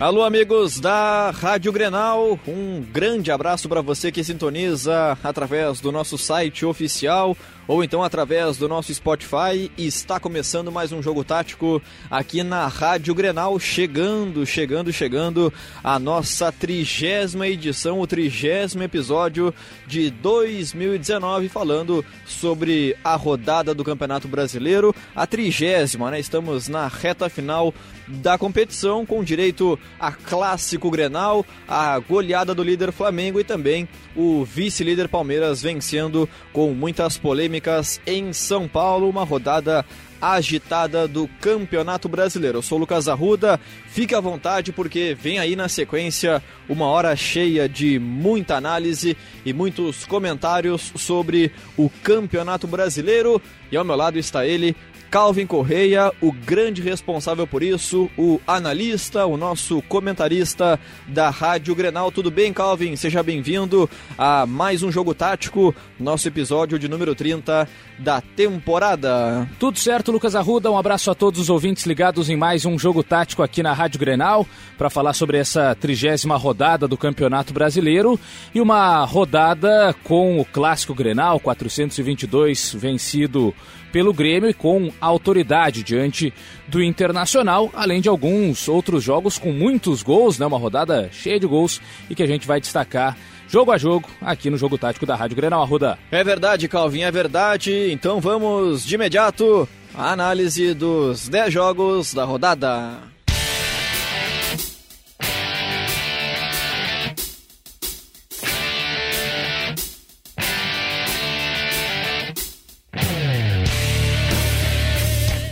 Alô, amigos da Rádio Grenal, um grande abraço para você que sintoniza através do nosso site oficial ou então através do nosso Spotify. Está começando mais um jogo tático aqui na Rádio Grenal, chegando, chegando, chegando a nossa trigésima edição, o trigésimo episódio de 2019, falando sobre a rodada do Campeonato Brasileiro, a trigésima, né? Estamos na reta final da competição, com direito a clássico Grenal, a goleada do líder Flamengo e também o vice-líder Palmeiras vencendo com muitas polêmicas polêmicas em São Paulo, uma rodada agitada do Campeonato Brasileiro. Eu sou o Lucas Arruda, fique à vontade porque vem aí na sequência uma hora cheia de muita análise e muitos comentários sobre o Campeonato Brasileiro. E ao meu lado está ele, Calvin Correia, o grande responsável por isso, o analista, o nosso comentarista da Rádio Grenal. Tudo bem, Calvin? Seja bem-vindo a mais um jogo tático, nosso episódio de número 30 da temporada. Tudo certo, Lucas Arruda. Um abraço a todos os ouvintes ligados em mais um jogo tático aqui na Rádio Grenal para falar sobre essa trigésima rodada do Campeonato Brasileiro e uma rodada com o clássico Grenal 422 vencido pelo Grêmio e com autoridade diante do Internacional, além de alguns outros jogos com muitos gols, né? Uma rodada cheia de gols e que a gente vai destacar jogo a jogo aqui no Jogo Tático da Rádio Grenal Arruda. É verdade, Calvin, é verdade. Então vamos de imediato à análise dos 10 jogos da rodada.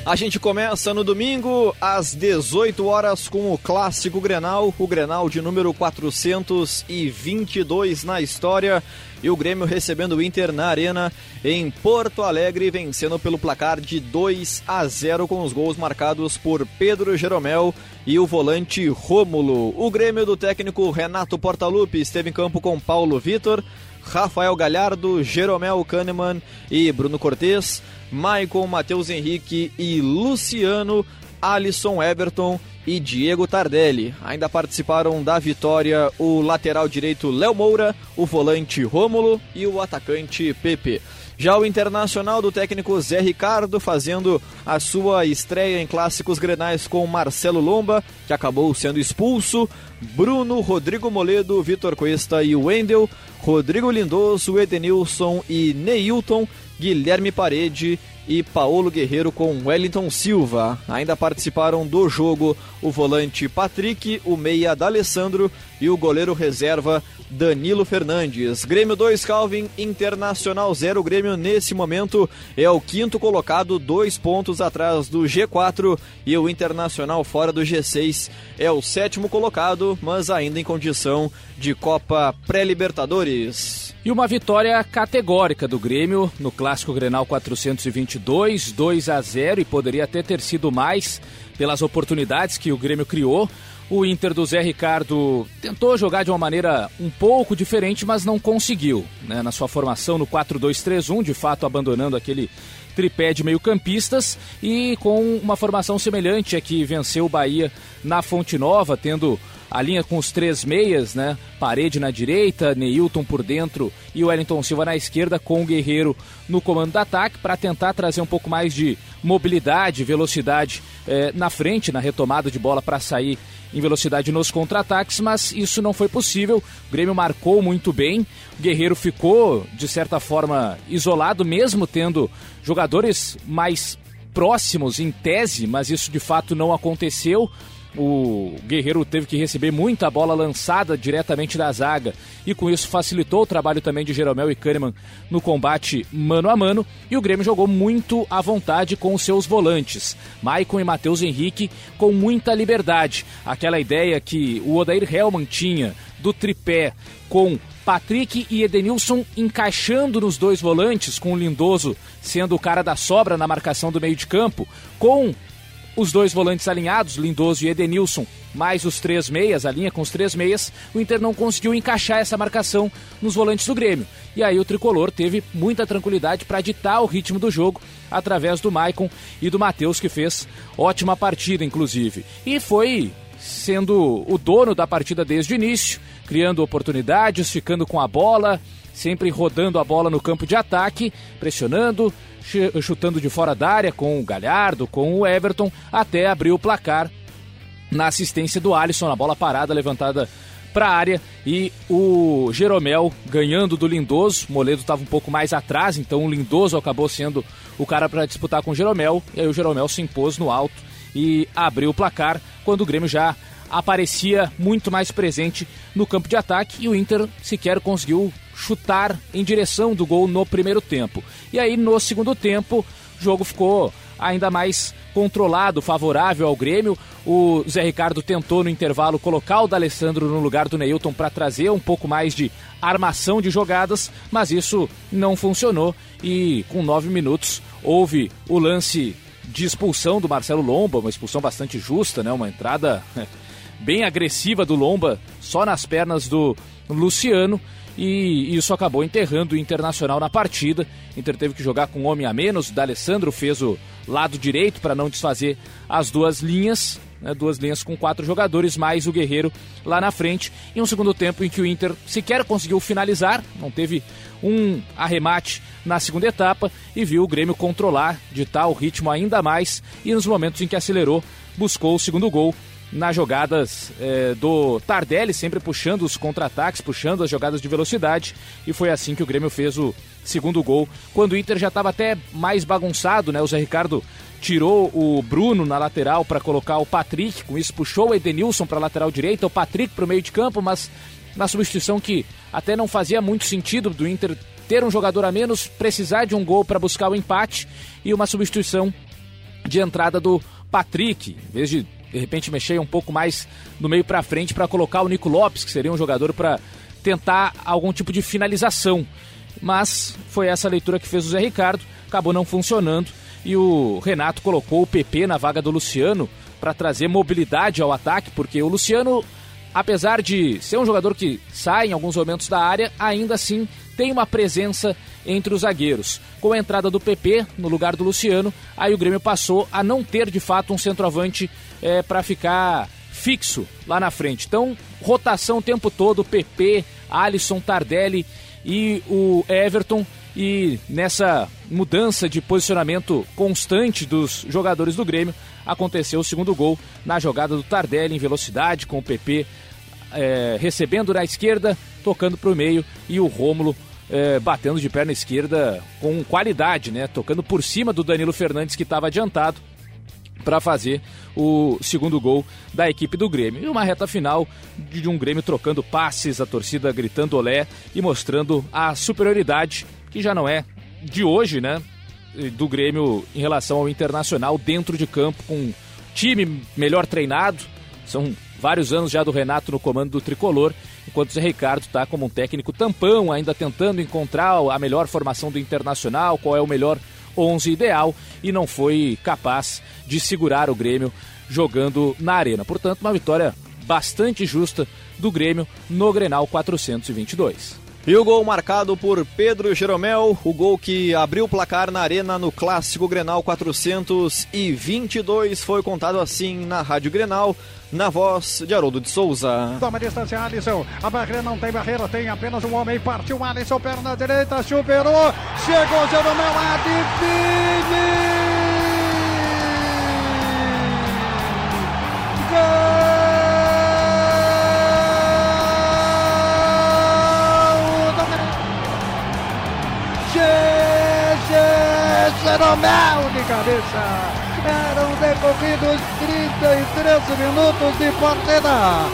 A gente começa no domingo às 18 horas com o clássico Grenal, o Grenal de número 422 na história. E o Grêmio recebendo o Inter na Arena em Porto Alegre, vencendo pelo placar de 2 a 0 com os gols marcados por Pedro Jeromel e o volante Rômulo. O Grêmio do técnico Renato Portaluppi esteve em campo com Paulo Vitor, Rafael Galhardo, Jeromel Kahneman e Bruno Cortes. Maicon, Matheus Henrique e Luciano, Alisson Everton e Diego Tardelli. Ainda participaram da vitória o lateral direito Léo Moura, o volante Rômulo e o atacante Pepe. Já o Internacional do técnico Zé Ricardo fazendo a sua estreia em clássicos grenais com Marcelo Lomba, que acabou sendo expulso, Bruno, Rodrigo Moledo, Vitor Cuesta e Wendel, Rodrigo Lindoso, Edenilson e Neilton Guilherme Parede e Paulo Guerreiro com Wellington Silva. Ainda participaram do jogo o volante Patrick, o meia D'Alessandro e o goleiro reserva Danilo Fernandes. Grêmio 2, Calvin, Internacional 0. Grêmio nesse momento é o quinto colocado, dois pontos atrás do G4 e o Internacional fora do G6 é o sétimo colocado, mas ainda em condição de Copa Pré-Libertadores. E uma vitória categórica do Grêmio no Clássico Grenal 422, 2 a 0 e poderia até ter sido mais pelas oportunidades que o Grêmio criou. O Inter do Zé Ricardo tentou jogar de uma maneira um pouco diferente, mas não conseguiu. Né? Na sua formação no 4-2-3-1, de fato abandonando aquele tripé de meio-campistas e com uma formação semelhante a que venceu o Bahia na Fonte Nova, tendo a linha com os três meias, né? Parede na direita, Neilton por dentro e o Wellington Silva na esquerda, com o Guerreiro no comando do ataque, para tentar trazer um pouco mais de mobilidade, velocidade eh, na frente, na retomada de bola para sair em velocidade nos contra-ataques, mas isso não foi possível. O Grêmio marcou muito bem, o Guerreiro ficou, de certa forma, isolado, mesmo tendo jogadores mais próximos em tese, mas isso de fato não aconteceu o Guerreiro teve que receber muita bola lançada diretamente da zaga. E com isso facilitou o trabalho também de Jeromel e Kahneman no combate mano a mano. E o Grêmio jogou muito à vontade com os seus volantes, Maicon e Matheus Henrique com muita liberdade, aquela ideia que o Odair Helman tinha do tripé com Patrick e Edenilson encaixando nos dois volantes, com o Lindoso sendo o cara da sobra na marcação do meio de campo, com os dois volantes alinhados, Lindoso e Edenilson, mais os três meias, a linha com os três meias, o Inter não conseguiu encaixar essa marcação nos volantes do Grêmio. E aí o tricolor teve muita tranquilidade para ditar o ritmo do jogo através do Maicon e do Matheus, que fez ótima partida, inclusive. E foi sendo o dono da partida desde o início, criando oportunidades, ficando com a bola, sempre rodando a bola no campo de ataque, pressionando, chutando de fora da área com o Galhardo, com o Everton, até abrir o placar na assistência do Alisson, na bola parada levantada para a área e o Jeromel ganhando do Lindoso. Moledo estava um pouco mais atrás, então o Lindoso acabou sendo o cara para disputar com o Jeromel. E aí o Jeromel se impôs no alto e abriu o placar quando o Grêmio já aparecia muito mais presente no campo de ataque e o Inter sequer conseguiu chutar em direção do gol no primeiro tempo. E aí no segundo tempo, o jogo ficou ainda mais controlado, favorável ao Grêmio. O Zé Ricardo tentou no intervalo colocar o D'Alessandro no lugar do Neilton para trazer um pouco mais de armação de jogadas, mas isso não funcionou e com nove minutos houve o lance de expulsão do Marcelo Lomba, uma expulsão bastante justa, né? Uma entrada bem agressiva do Lomba, só nas pernas do Luciano e isso acabou enterrando o Internacional na partida. Inter teve que jogar com um homem a menos. D'Alessandro fez o lado direito para não desfazer as duas linhas. Né, duas linhas com quatro jogadores, mais o Guerreiro lá na frente. Em um segundo tempo em que o Inter sequer conseguiu finalizar, não teve um arremate na segunda etapa e viu o Grêmio controlar, ditar o ritmo ainda mais. E nos momentos em que acelerou, buscou o segundo gol nas jogadas é, do Tardelli, sempre puxando os contra-ataques, puxando as jogadas de velocidade, e foi assim que o Grêmio fez o segundo gol, quando o Inter já estava até mais bagunçado, né? O Zé Ricardo tirou o Bruno na lateral para colocar o Patrick, com isso puxou o Edenilson para a lateral direita, o Patrick para o meio de campo, mas na substituição que até não fazia muito sentido do Inter ter um jogador a menos, precisar de um gol para buscar o empate e uma substituição de entrada do Patrick, em vez de de repente mexer um pouco mais no meio para frente para colocar o Nico Lopes, que seria um jogador para tentar algum tipo de finalização. Mas foi essa leitura que fez o Zé Ricardo, acabou não funcionando e o Renato colocou o PP na vaga do Luciano para trazer mobilidade ao ataque, porque o Luciano, apesar de ser um jogador que sai em alguns momentos da área, ainda assim tem uma presença entre os zagueiros. Com a entrada do PP no lugar do Luciano, aí o Grêmio passou a não ter de fato um centroavante é, para ficar fixo lá na frente. Então, rotação o tempo todo, PP, Alisson, Tardelli e o Everton. E nessa mudança de posicionamento constante dos jogadores do Grêmio, aconteceu o segundo gol na jogada do Tardelli em velocidade, com o PP é, recebendo na esquerda, tocando para o meio e o Rômulo é, batendo de perna esquerda com qualidade, né? Tocando por cima do Danilo Fernandes que estava adiantado para fazer o segundo gol da equipe do Grêmio. E uma reta final de um Grêmio trocando passes, a torcida gritando olé e mostrando a superioridade, que já não é de hoje, né? Do Grêmio em relação ao Internacional dentro de campo, com time melhor treinado. São vários anos já do Renato no comando do tricolor, enquanto o Zé Ricardo está como um técnico tampão, ainda tentando encontrar a melhor formação do Internacional, qual é o melhor 11 ideal e não foi capaz de segurar o Grêmio jogando na arena. Portanto, uma vitória bastante justa do Grêmio no Grenal 422. E o gol marcado por Pedro Jeromel, o gol que abriu o placar na arena no clássico Grenal 422, foi contado assim na Rádio Grenal, na voz de Haroldo de Souza. Toma distância, Alisson. A barreira não tem barreira, tem apenas um homem. Partiu Alisson, perna direita, superou. Chegou Jeromel, adivinhe! Gol! Jeromel de cabeça. Eram decorridos 33 minutos de partida.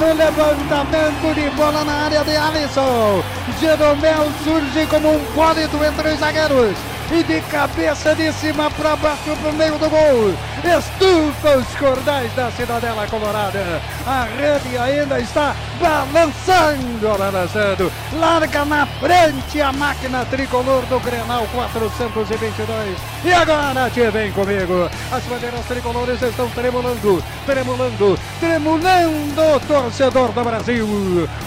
No levantamento de bola na área de Alisson. Jeromel surge como um bólido entre os zagueiros e de cabeça de cima para baixo para o meio do gol. Estufa os cordais da Cidadela Colorada. A rede ainda está balançando, balançando. Larga na frente a máquina tricolor do Grenal 422. E agora, te vem comigo. As bandeiras tricolores estão tremulando, tremulando, tremulando. Torcedor do Brasil.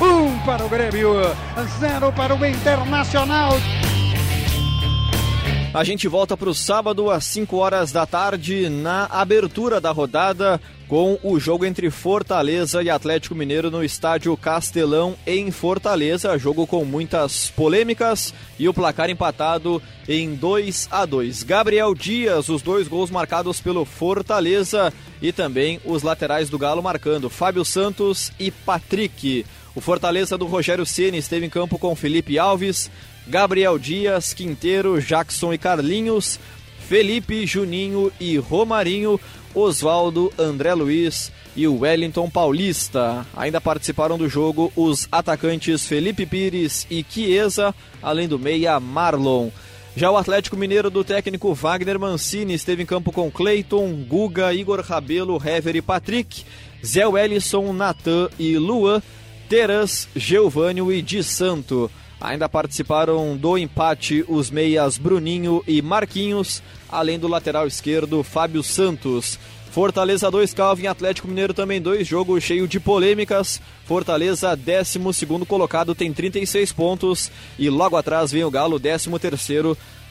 Um para o Grêmio, zero para o Internacional. A gente volta para o sábado às 5 horas da tarde na abertura da rodada com o jogo entre Fortaleza e Atlético Mineiro no estádio Castelão em Fortaleza, jogo com muitas polêmicas e o placar empatado em 2 a 2. Gabriel Dias, os dois gols marcados pelo Fortaleza e também os laterais do Galo marcando Fábio Santos e Patrick. O Fortaleza do Rogério Ceni esteve em campo com Felipe Alves, Gabriel Dias, Quinteiro, Jackson e Carlinhos, Felipe, Juninho e Romarinho, Oswaldo, André Luiz e o Wellington Paulista. Ainda participaram do jogo os atacantes Felipe Pires e Chiesa, além do meia Marlon. Já o Atlético Mineiro do técnico Wagner Mancini esteve em campo com Cleiton, Guga, Igor Rabelo, Hever e Patrick, Zé Wellison, Natan e Luan, Teras, Geovânio e Di Santo. Ainda participaram do empate os meias Bruninho e Marquinhos, além do lateral esquerdo Fábio Santos. Fortaleza 2, Calvin Atlético Mineiro também 2, jogo cheio de polêmicas. Fortaleza, 12 colocado, tem 36 pontos. E logo atrás vem o Galo, 13,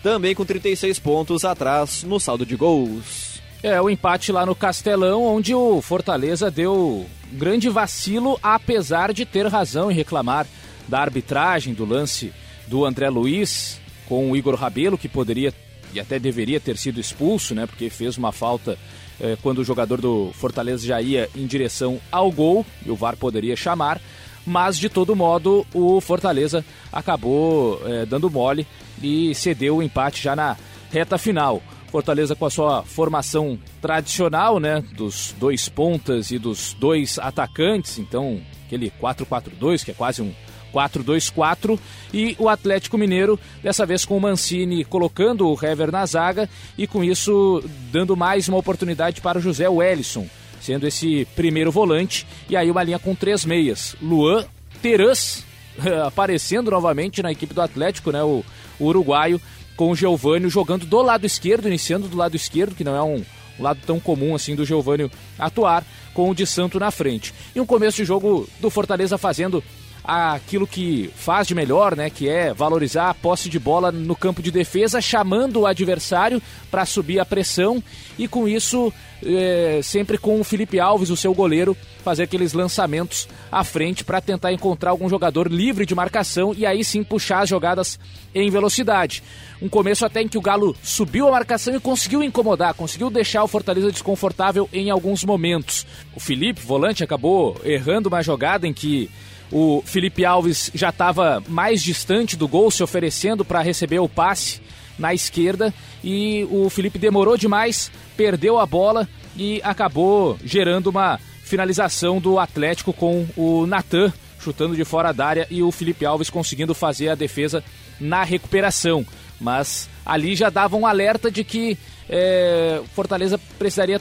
também com 36 pontos atrás no saldo de gols. É, o empate lá no Castelão, onde o Fortaleza deu grande vacilo, apesar de ter razão em reclamar da arbitragem do lance do André Luiz com o Igor Rabelo, que poderia e até deveria ter sido expulso, né? Porque fez uma falta eh, quando o jogador do Fortaleza já ia em direção ao gol e o VAR poderia chamar. Mas de todo modo o Fortaleza acabou eh, dando mole e cedeu o empate já na reta final. Fortaleza com a sua formação tradicional, né, dos dois pontas e dos dois atacantes, então aquele 4-4-2 que é quase um 4-2-4 e o Atlético Mineiro, dessa vez com o Mancini colocando o Hever na zaga e com isso dando mais uma oportunidade para o José Wellison, sendo esse primeiro volante, e aí uma linha com três meias, Luan, Teras, aparecendo novamente na equipe do Atlético, né, o, o uruguaio, com o Geovânio jogando do lado esquerdo, iniciando do lado esquerdo, que não é um, um lado tão comum assim do Geovânio atuar, com o de Santo na frente. E um começo de jogo do Fortaleza fazendo aquilo que faz de melhor, né, que é valorizar a posse de bola no campo de defesa, chamando o adversário para subir a pressão e com isso é, sempre com o Felipe Alves, o seu goleiro, fazer aqueles lançamentos à frente para tentar encontrar algum jogador livre de marcação e aí sim puxar as jogadas em velocidade. Um começo até em que o Galo subiu a marcação e conseguiu incomodar, conseguiu deixar o Fortaleza desconfortável em alguns momentos. O Felipe, volante, acabou errando uma jogada em que o Felipe Alves já estava mais distante do gol, se oferecendo para receber o passe na esquerda e o Felipe demorou demais, perdeu a bola e acabou gerando uma finalização do Atlético com o Natan chutando de fora da área e o Felipe Alves conseguindo fazer a defesa na recuperação. Mas ali já dava um alerta de que é, Fortaleza precisaria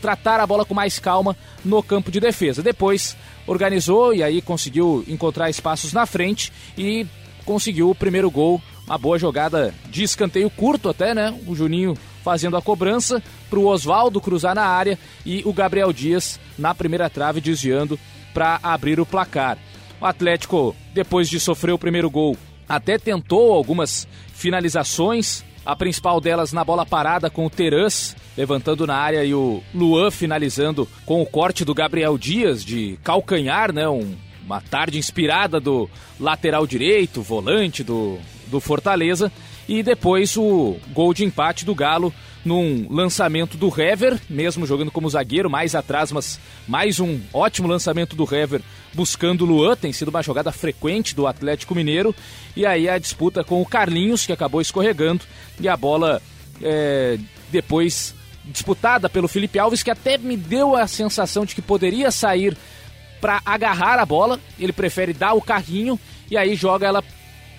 tratar a bola com mais calma no campo de defesa. Depois organizou e aí conseguiu encontrar espaços na frente e conseguiu o primeiro gol. Uma boa jogada de escanteio curto até, né? O Juninho fazendo a cobrança para o Oswaldo cruzar na área e o Gabriel Dias na primeira trave desviando para abrir o placar. O Atlético, depois de sofrer o primeiro gol, até tentou algumas finalizações, a principal delas na bola parada com o Terãs, levantando na área e o Luan finalizando com o corte do Gabriel Dias de calcanhar, né? Um, uma tarde inspirada do lateral direito, volante do, do Fortaleza. E depois o gol de empate do Galo num lançamento do Hever, mesmo jogando como zagueiro, mais atrás, mas mais um ótimo lançamento do Hever buscando o Luan, tem sido uma jogada frequente do Atlético Mineiro. E aí a disputa com o Carlinhos, que acabou escorregando, e a bola é, depois disputada pelo Felipe Alves, que até me deu a sensação de que poderia sair para agarrar a bola. Ele prefere dar o carrinho e aí joga ela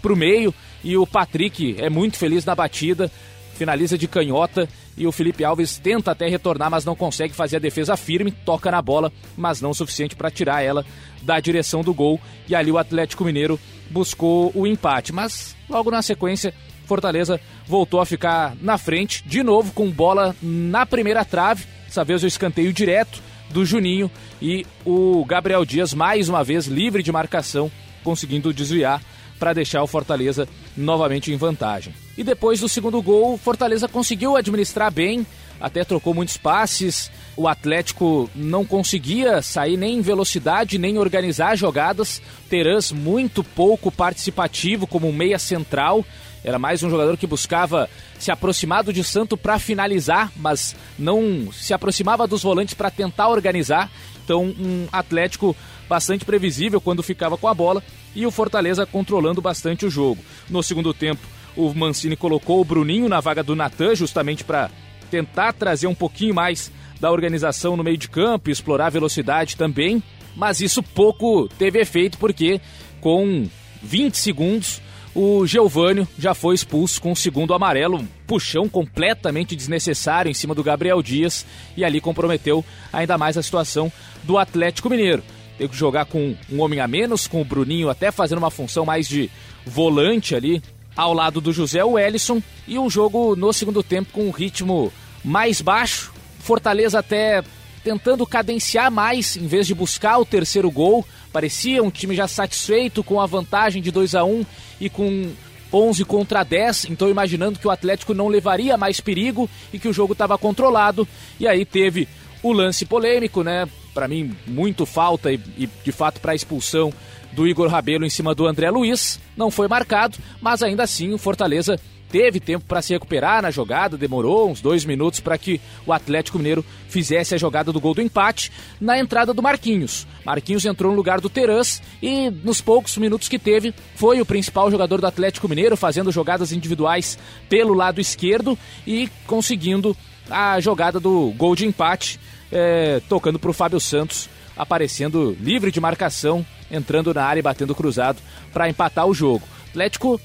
para o meio. E o Patrick é muito feliz na batida, finaliza de canhota e o Felipe Alves tenta até retornar, mas não consegue fazer a defesa firme, toca na bola, mas não o suficiente para tirar ela da direção do gol. E ali o Atlético Mineiro buscou o empate, mas logo na sequência Fortaleza voltou a ficar na frente, de novo com bola na primeira trave, dessa vez o escanteio direto do Juninho e o Gabriel Dias mais uma vez livre de marcação, conseguindo desviar para deixar o Fortaleza novamente em vantagem. E depois do segundo gol, Fortaleza conseguiu administrar bem, até trocou muitos passes. O Atlético não conseguia sair nem em velocidade, nem organizar jogadas. Terãs muito pouco participativo como meia central. Era mais um jogador que buscava se aproximar do de Santo para finalizar, mas não se aproximava dos volantes para tentar organizar. Então, um Atlético bastante previsível quando ficava com a bola e o Fortaleza controlando bastante o jogo. No segundo tempo, o Mancini colocou o Bruninho na vaga do Natan, justamente para tentar trazer um pouquinho mais da organização no meio de campo, explorar a velocidade também. Mas isso pouco teve efeito, porque com 20 segundos o Geovânio já foi expulso com o segundo amarelo, um puxão completamente desnecessário em cima do Gabriel Dias e ali comprometeu ainda mais a situação do Atlético Mineiro. Teve que jogar com um homem a menos, com o Bruninho até fazendo uma função mais de volante ali ao lado do José Wellison e um jogo no segundo tempo com um ritmo mais baixo. Fortaleza até tentando cadenciar mais em vez de buscar o terceiro gol. Parecia um time já satisfeito com a vantagem de 2 a 1 e com 11 contra 10, então imaginando que o Atlético não levaria mais perigo e que o jogo estava controlado. E aí teve o lance polêmico, né? Para mim, muito falta e, e de fato para a expulsão do Igor Rabelo em cima do André Luiz. Não foi marcado, mas ainda assim o Fortaleza teve tempo para se recuperar na jogada, demorou uns dois minutos para que o Atlético Mineiro fizesse a jogada do gol do empate na entrada do Marquinhos. Marquinhos entrou no lugar do Terãs e nos poucos minutos que teve foi o principal jogador do Atlético Mineiro fazendo jogadas individuais pelo lado esquerdo e conseguindo a jogada do gol de empate, é, tocando para o Fábio Santos aparecendo livre de marcação, entrando na área e batendo cruzado para empatar o jogo. Atlético,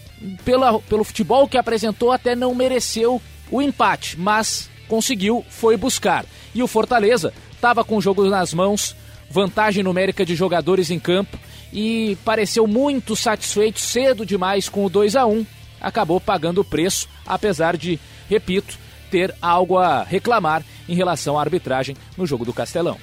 pela, pelo futebol que apresentou, até não mereceu o empate, mas conseguiu, foi buscar. E o Fortaleza estava com o jogo nas mãos, vantagem numérica de jogadores em campo e pareceu muito satisfeito cedo demais com o 2 a 1 acabou pagando o preço, apesar de, repito, ter algo a reclamar em relação à arbitragem no jogo do Castelão.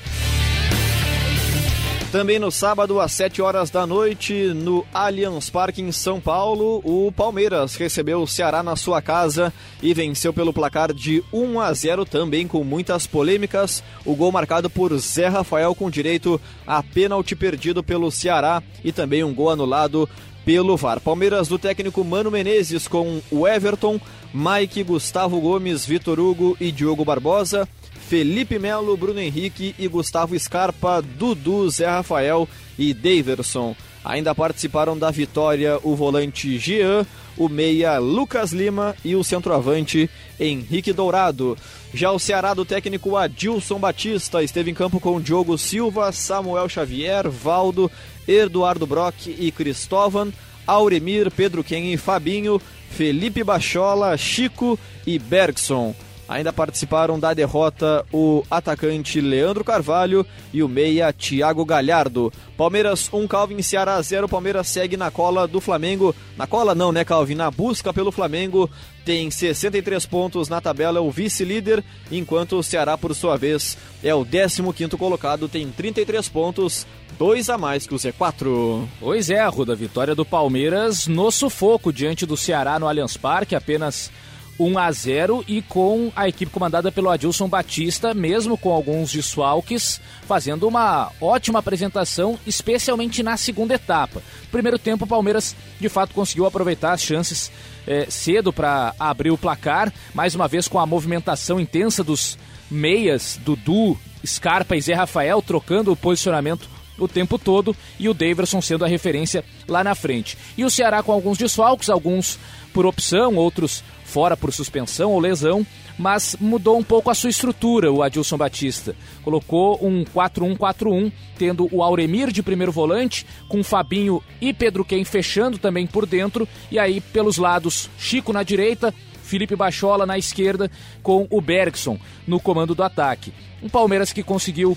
Também no sábado, às 7 horas da noite, no Allianz Parque em São Paulo, o Palmeiras recebeu o Ceará na sua casa e venceu pelo placar de 1 a 0, também com muitas polêmicas. O gol marcado por Zé Rafael com direito a pênalti perdido pelo Ceará e também um gol anulado pelo VAR. Palmeiras do técnico Mano Menezes com o Everton, Mike, Gustavo Gomes, Vitor Hugo e Diogo Barbosa. Felipe Melo, Bruno Henrique e Gustavo Scarpa, Dudu, Zé Rafael e Daverson. Ainda participaram da vitória o volante Jean, o meia Lucas Lima e o centroavante Henrique Dourado. Já o Ceará do técnico Adilson Batista esteve em campo com Diogo Silva, Samuel Xavier, Valdo, Eduardo Brock e Cristóvão, Auremir, Pedro Ken e Fabinho, Felipe Bachola, Chico e Bergson. Ainda participaram da derrota o atacante Leandro Carvalho e o meia Thiago Galhardo. Palmeiras 1, Calvin Ceará 0. Palmeiras segue na cola do Flamengo. Na cola não, né, Calvin? Na busca pelo Flamengo. Tem 63 pontos na tabela, o vice-líder, enquanto o Ceará, por sua vez, é o 15 colocado, tem 33 pontos, dois a mais que o Z4. Pois é, Ruda, vitória do Palmeiras no sufoco diante do Ceará no Allianz Parque, apenas 1 a 0 e com a equipe comandada pelo Adilson Batista, mesmo com alguns desfalques, fazendo uma ótima apresentação, especialmente na segunda etapa. Primeiro tempo, o Palmeiras de fato conseguiu aproveitar as chances é, cedo para abrir o placar, mais uma vez com a movimentação intensa dos meias, Dudu, Scarpa e Zé Rafael trocando o posicionamento o tempo todo e o Daverson sendo a referência lá na frente. E o Ceará com alguns desfalques, alguns por opção, outros fora por suspensão ou lesão, mas mudou um pouco a sua estrutura, o Adilson Batista. Colocou um 4-1-4-1, tendo o Auremir de primeiro volante, com Fabinho e Pedro Quem fechando também por dentro, e aí pelos lados, Chico na direita, Felipe Bachola na esquerda, com o Bergson no comando do ataque. Um Palmeiras que conseguiu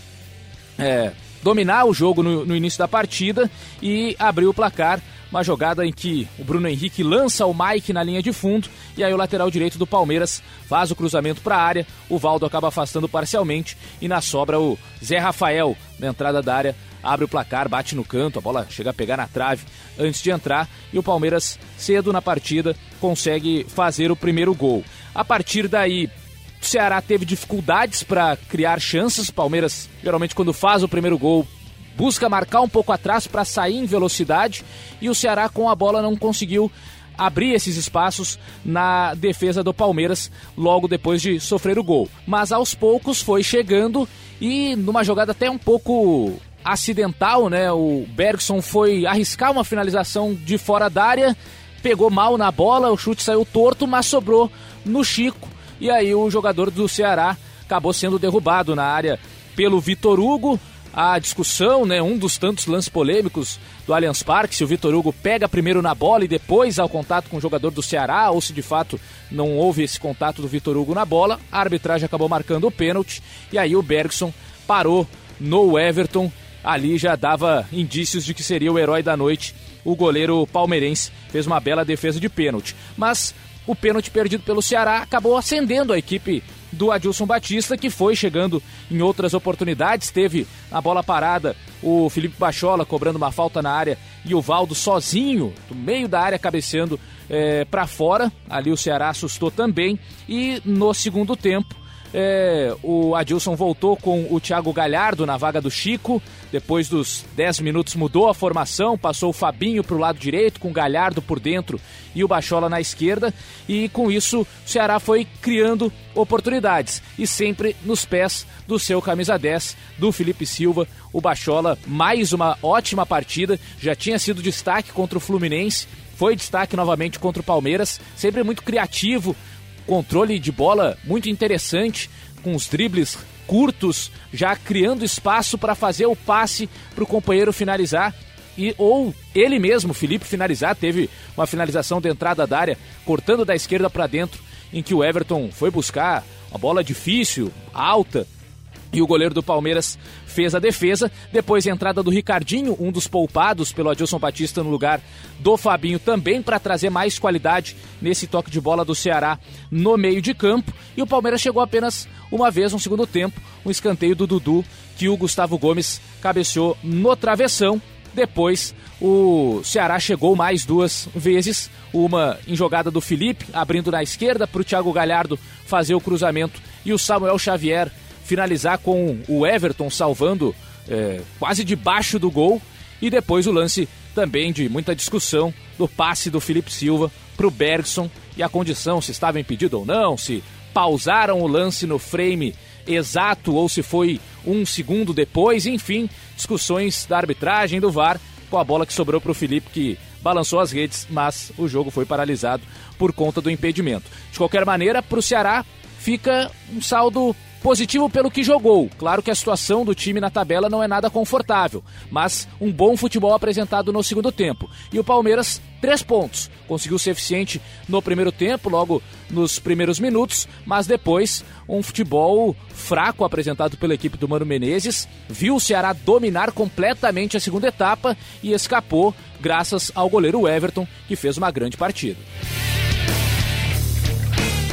é, dominar o jogo no, no início da partida e abriu o placar uma jogada em que o Bruno Henrique lança o Mike na linha de fundo e aí o lateral direito do Palmeiras faz o cruzamento para a área. O Valdo acaba afastando parcialmente e na sobra o Zé Rafael na entrada da área abre o placar, bate no canto, a bola chega a pegar na trave antes de entrar e o Palmeiras, cedo na partida, consegue fazer o primeiro gol. A partir daí, o Ceará teve dificuldades para criar chances. Palmeiras, geralmente, quando faz o primeiro gol, busca marcar um pouco atrás para sair em velocidade e o Ceará com a bola não conseguiu abrir esses espaços na defesa do Palmeiras logo depois de sofrer o gol. Mas aos poucos foi chegando e numa jogada até um pouco acidental, né? O Bergson foi arriscar uma finalização de fora da área, pegou mal na bola, o chute saiu torto, mas sobrou no Chico. E aí o jogador do Ceará acabou sendo derrubado na área pelo Vitor Hugo a discussão, né, um dos tantos lances polêmicos do Allianz Parque, se o Vitor Hugo pega primeiro na bola e depois ao contato com o jogador do Ceará, ou se de fato não houve esse contato do Vitor Hugo na bola. A arbitragem acabou marcando o pênalti e aí o Bergson parou no Everton. Ali já dava indícios de que seria o herói da noite. O goleiro palmeirense fez uma bela defesa de pênalti. Mas o pênalti perdido pelo Ceará acabou acendendo a equipe do Adilson Batista, que foi chegando em outras oportunidades. Teve a bola parada o Felipe Bachola cobrando uma falta na área e o Valdo sozinho, do meio da área, cabeceando é, para fora. Ali o Ceará assustou também. E no segundo tempo, é, o Adilson voltou com o Thiago Galhardo na vaga do Chico. Depois dos 10 minutos mudou a formação, passou o Fabinho para o lado direito, com o Galhardo por dentro e o Bachola na esquerda. E com isso o Ceará foi criando oportunidades. E sempre nos pés do seu camisa 10, do Felipe Silva. O Bachola, mais uma ótima partida, já tinha sido destaque contra o Fluminense. Foi destaque novamente contra o Palmeiras, sempre muito criativo, controle de bola muito interessante, com os dribles curtos, já criando espaço para fazer o passe para o companheiro finalizar. E, ou ele mesmo, Felipe, finalizar. Teve uma finalização de entrada da área, cortando da esquerda para dentro, em que o Everton foi buscar uma bola difícil, alta, e o goleiro do Palmeiras fez a defesa. Depois, a entrada do Ricardinho, um dos poupados pelo Adilson Batista no lugar do Fabinho, também para trazer mais qualidade nesse toque de bola do Ceará no meio de campo. E o Palmeiras chegou apenas uma vez no segundo tempo, um escanteio do Dudu que o Gustavo Gomes cabeceou no travessão. Depois, o Ceará chegou mais duas vezes, uma em jogada do Felipe, abrindo na esquerda para o Thiago Galhardo fazer o cruzamento e o Samuel Xavier finalizar com o Everton salvando é, quase debaixo do gol. E depois o lance também de muita discussão do passe do Felipe Silva para o Bergson e a condição, se estava impedido ou não, se pausaram o lance no frame exato ou se foi um segundo depois, enfim, discussões da arbitragem do VAR com a bola que sobrou para o Felipe que balançou as redes, mas o jogo foi paralisado por conta do impedimento. De qualquer maneira, para o Ceará fica um saldo Positivo pelo que jogou. Claro que a situação do time na tabela não é nada confortável, mas um bom futebol apresentado no segundo tempo. E o Palmeiras, três pontos. Conseguiu ser eficiente no primeiro tempo, logo nos primeiros minutos, mas depois um futebol fraco apresentado pela equipe do Mano Menezes. Viu o Ceará dominar completamente a segunda etapa e escapou graças ao goleiro Everton, que fez uma grande partida.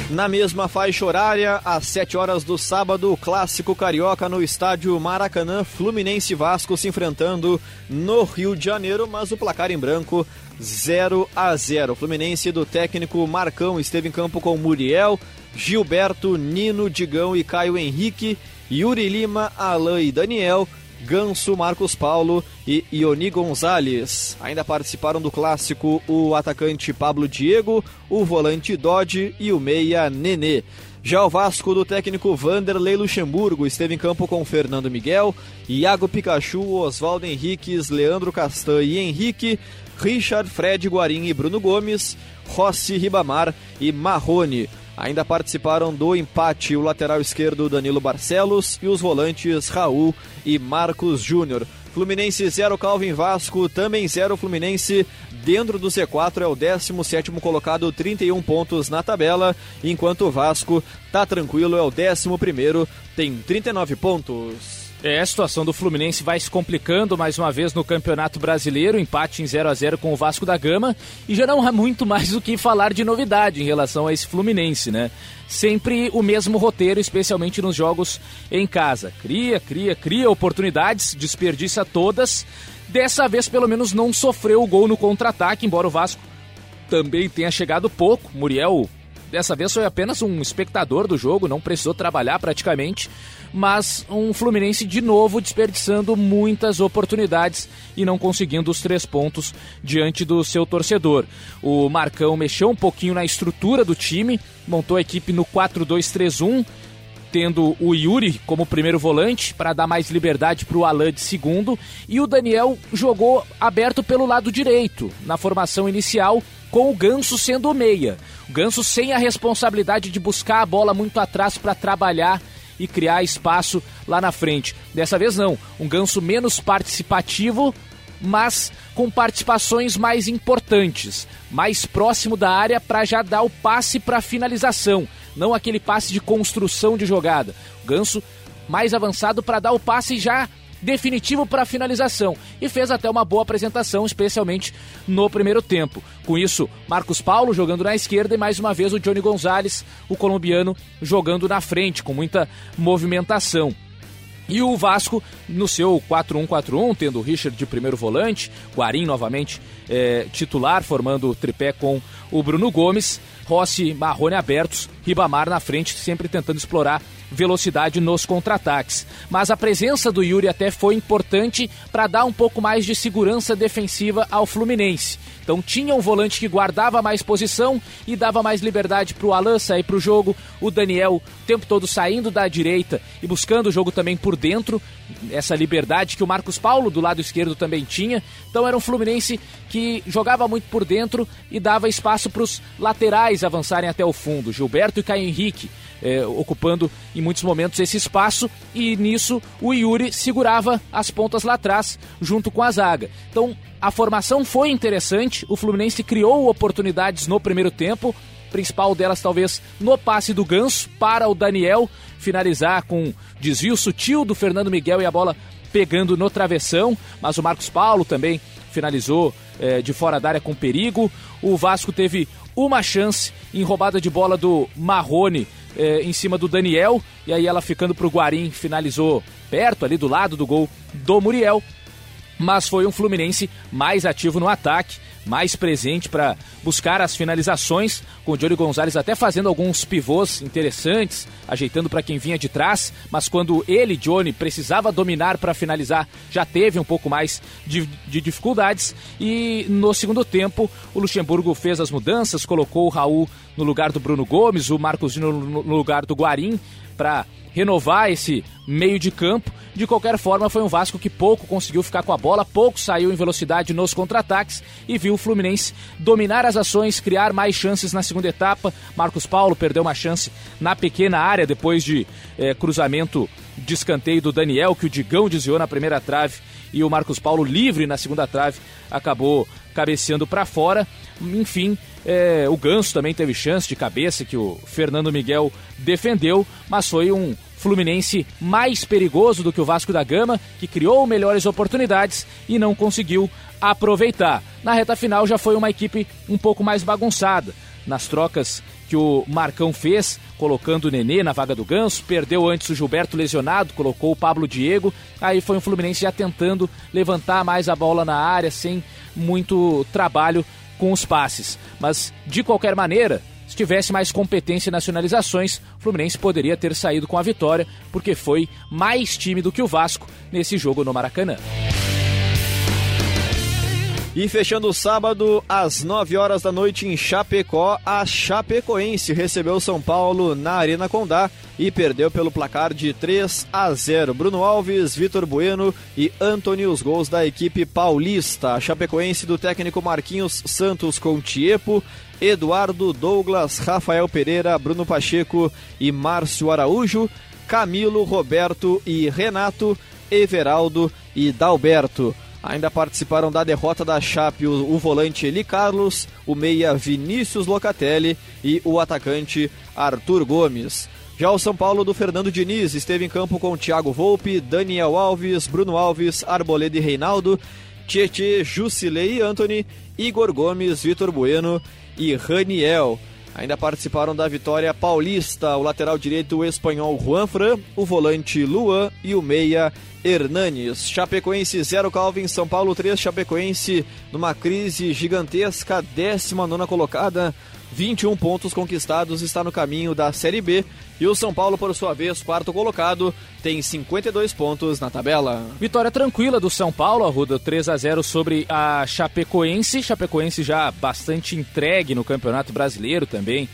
Na mesma faixa horária, às 7 horas do sábado, clássico carioca no estádio Maracanã, Fluminense Vasco se enfrentando no Rio de Janeiro, mas o placar em branco 0 a 0. O Fluminense do técnico Marcão esteve em campo com Muriel, Gilberto, Nino, Digão e Caio Henrique, Yuri Lima, Alain e Daniel, Ganso, Marcos Paulo e Ioni Gonzalez. Ainda participaram do clássico o atacante Pablo Diego, o volante Dodge e o meia Nenê. Já o Vasco do técnico Vanderlei Luxemburgo esteve em campo com Fernando Miguel, Iago Pikachu, Oswaldo Henriques, Leandro Castan e Henrique, Richard, Fred Guarim e Bruno Gomes, Rossi Ribamar e Marrone. Ainda participaram do empate o lateral esquerdo Danilo Barcelos e os volantes Raul e Marcos Júnior. Fluminense 0, Calvin Vasco, também 0 Fluminense. Dentro do Z4 é o 17 colocado, 31 pontos na tabela, enquanto o Vasco tá tranquilo, é o 11, tem 39 pontos. É, a situação do Fluminense vai se complicando mais uma vez no Campeonato Brasileiro, empate em 0 a 0 com o Vasco da Gama, e já não há muito mais o que falar de novidade em relação a esse Fluminense, né? Sempre o mesmo roteiro, especialmente nos jogos em casa. Cria, cria, cria oportunidades, desperdiça todas. Dessa vez, pelo menos, não sofreu o gol no contra-ataque, embora o Vasco também tenha chegado pouco. Muriel dessa vez foi apenas um espectador do jogo, não precisou trabalhar praticamente, mas um Fluminense de novo desperdiçando muitas oportunidades e não conseguindo os três pontos diante do seu torcedor. O Marcão mexeu um pouquinho na estrutura do time, montou a equipe no 4-2-3-1 tendo o Yuri como primeiro volante para dar mais liberdade para o Alan de segundo e o Daniel jogou aberto pelo lado direito na formação inicial com o Ganso sendo o meia. O Ganso sem a responsabilidade de buscar a bola muito atrás para trabalhar e criar espaço lá na frente. Dessa vez não, um Ganso menos participativo, mas com participações mais importantes, mais próximo da área para já dar o passe para finalização, não aquele passe de construção de jogada. O Ganso mais avançado para dar o passe já definitivo para a finalização e fez até uma boa apresentação, especialmente no primeiro tempo. Com isso, Marcos Paulo jogando na esquerda e mais uma vez o Johnny Gonzalez, o colombiano, jogando na frente, com muita movimentação. E o Vasco, no seu 4-1-4-1, tendo o Richard de primeiro volante, Guarim novamente é, titular, formando o tripé com o Bruno Gomes, Rossi, Marrone abertos, Ribamar na frente, sempre tentando explorar velocidade nos contra-ataques. Mas a presença do Yuri até foi importante para dar um pouco mais de segurança defensiva ao Fluminense. Então tinha um volante que guardava mais posição e dava mais liberdade para o Alan sair para o jogo. O Daniel o tempo todo saindo da direita e buscando o jogo também por dentro. Essa liberdade que o Marcos Paulo do lado esquerdo também tinha. Então era um Fluminense que jogava muito por dentro e dava espaço para os laterais avançarem até o fundo. Gilberto e Caio Henrique é, ocupando em muitos momentos esse espaço. E nisso o Yuri segurava as pontas lá atrás junto com a zaga. Então a formação foi interessante, o Fluminense criou oportunidades no primeiro tempo, principal delas talvez no passe do Ganso para o Daniel. Finalizar com desvio sutil do Fernando Miguel e a bola pegando no travessão, mas o Marcos Paulo também finalizou é, de fora da área com perigo. O Vasco teve uma chance em roubada de bola do Marrone é, em cima do Daniel, e aí ela ficando para o Guarim, finalizou perto ali do lado do gol do Muriel. Mas foi um Fluminense mais ativo no ataque, mais presente para buscar as finalizações, com o Johnny Gonzalez até fazendo alguns pivôs interessantes, ajeitando para quem vinha de trás, mas quando ele, Johnny, precisava dominar para finalizar, já teve um pouco mais de, de, dificuldades. E no segundo tempo, o Luxemburgo fez as mudanças, colocou o Raul no lugar do Bruno Gomes, o Marcos no, no lugar do Guarim, para renovar esse meio de campo. De qualquer forma, foi um Vasco que pouco conseguiu ficar com a bola, pouco saiu em velocidade nos contra-ataques e viu o Fluminense dominar as ações, criar mais chances na segunda etapa. Marcos Paulo perdeu uma chance na pequena área depois de é, cruzamento de escanteio do Daniel, que o Digão desviou na primeira trave e o Marcos Paulo livre na segunda trave acabou cabeceando para fora. Enfim, é, o Ganso também teve chance de cabeça que o Fernando Miguel defendeu, mas foi um Fluminense mais perigoso do que o Vasco da Gama, que criou melhores oportunidades e não conseguiu aproveitar. Na reta final já foi uma equipe um pouco mais bagunçada. Nas trocas que o Marcão fez, colocando o Nenê na vaga do Ganso, perdeu antes o Gilberto lesionado, colocou o Pablo Diego, aí foi um Fluminense já tentando levantar mais a bola na área, sem muito trabalho com os passes. Mas, de qualquer maneira, se tivesse mais competência nas finalizações, o Fluminense poderia ter saído com a vitória, porque foi mais time do que o Vasco nesse jogo no Maracanã. E fechando o sábado, às 9 horas da noite em Chapecó, a Chapecoense recebeu São Paulo na Arena Condá e perdeu pelo placar de 3 a 0. Bruno Alves, Vitor Bueno e Antony os gols da equipe paulista. A Chapecoense do técnico Marquinhos Santos com Tiepo, Eduardo Douglas, Rafael Pereira, Bruno Pacheco e Márcio Araújo, Camilo, Roberto e Renato, Everaldo e Dalberto. Ainda participaram da derrota da Chape o, o, volante Eli Carlos, o meia Vinícius Locatelli e o atacante Arthur Gomes. Já o São Paulo do Fernando Diniz esteve em campo com Thiago Volpe, Daniel Alves, Bruno Alves, Arboleda e Reinaldo, Tietê, Jusilei e Anthony, Igor Gomes, Vitor Bueno e Raniel. Ainda participaram da vitória paulista o lateral direito o espanhol Juan Fran, o volante Luan e o meia Hernanes. Chapecoense 0, Calvin, São Paulo 3, Chapecoense numa crise gigantesca, 19 colocada, 21 pontos conquistados, está no caminho da Série B. E o São Paulo, por sua vez, quarto colocado, tem 52 pontos na tabela. Vitória tranquila do São Paulo, Arruda, 3 a 0 sobre a Chapecoense. Chapecoense já bastante entregue no Campeonato Brasileiro também,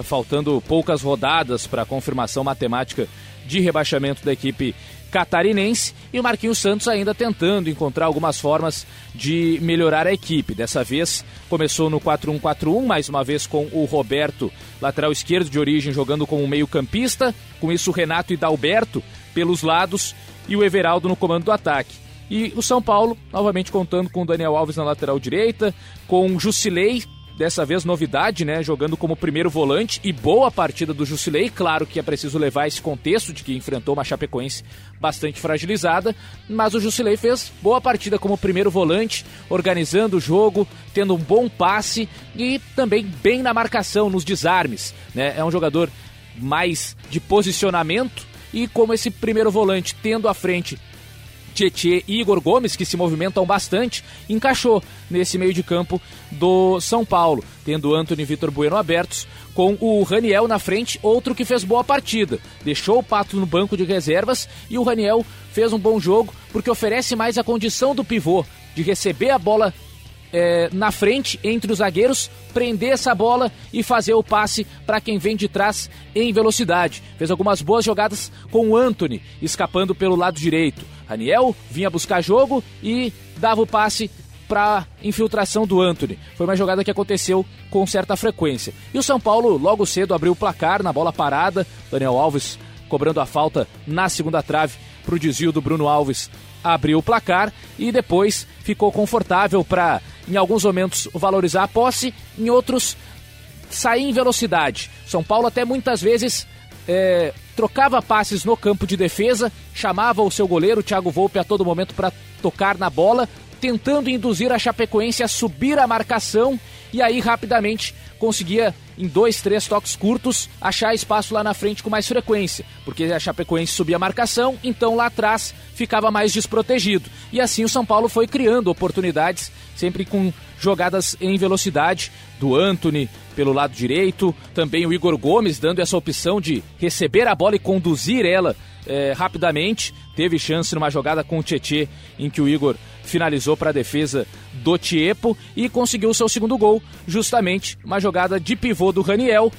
faltando poucas rodadas para a confirmação matemática de rebaixamento da equipe catarinense e o Marquinhos Santos ainda tentando encontrar algumas formas de melhorar a equipe. Dessa vez começou no 4-1-4-1, mais uma vez com o Roberto, lateral esquerdo de origem, jogando como meio-campista. Com isso, o Renato e Dalberto pelos lados e o Everaldo no comando do ataque. E o São Paulo, novamente contando com o Daniel Alves na lateral direita, com Jusilei dessa vez novidade, né? Jogando como primeiro volante e boa partida do Jusilei. Claro que é preciso levar esse contexto de que enfrentou uma Chapecoense bastante fragilizada, mas o Jusilei fez boa partida como primeiro volante, organizando o jogo, tendo um bom passe e também bem na marcação, nos desarmes, né? É um jogador mais de posicionamento e como esse primeiro volante tendo à frente Tietê e Igor Gomes, que se movimentam bastante, encaixou nesse meio de campo do São Paulo, tendo Anthony e Vitor Bueno abertos, com o Raniel na frente, outro que fez boa partida. Deixou o Pato no banco de reservas e o Raniel fez um bom jogo porque oferece mais a condição do pivô de receber a bola é, na frente entre os zagueiros, prender essa bola e fazer o passe para quem vem de trás em velocidade. Fez algumas boas jogadas com o Anthony escapando pelo lado direito. Raniel vinha buscar jogo e dava o passe para infiltração do Anthony. Foi uma jogada que aconteceu com certa frequência. E o São Paulo logo cedo abriu o placar na bola parada. Daniel Alves cobrando a falta na segunda trave para o desvio do Bruno Alves abriu o placar e depois ficou confortável para, em alguns momentos, valorizar a posse, em outros, sair em velocidade. São Paulo até muitas vezes é, trocava passes no campo de defesa, chamava o seu goleiro, Thiago Volpe, a todo momento para tocar na bola, tentando induzir a Chapecoense a subir a marcação e aí rapidamente conseguia, em dois, três toques curtos, achar espaço lá na frente com mais frequência, porque a Chapecoense subia a marcação, então lá atrás ficava mais desprotegido. E assim o São Paulo foi criando oportunidades, sempre com jogadas em velocidade do Anthony pelo lado direito, também o Igor Gomes dando essa opção de receber a bola e conduzir ela é, rapidamente. Teve chance numa jogada com o Tietê, em que o Igor finalizou para a defesa do Tiepo e conseguiu o seu segundo gol, justamente uma jogada de pivô do Raniel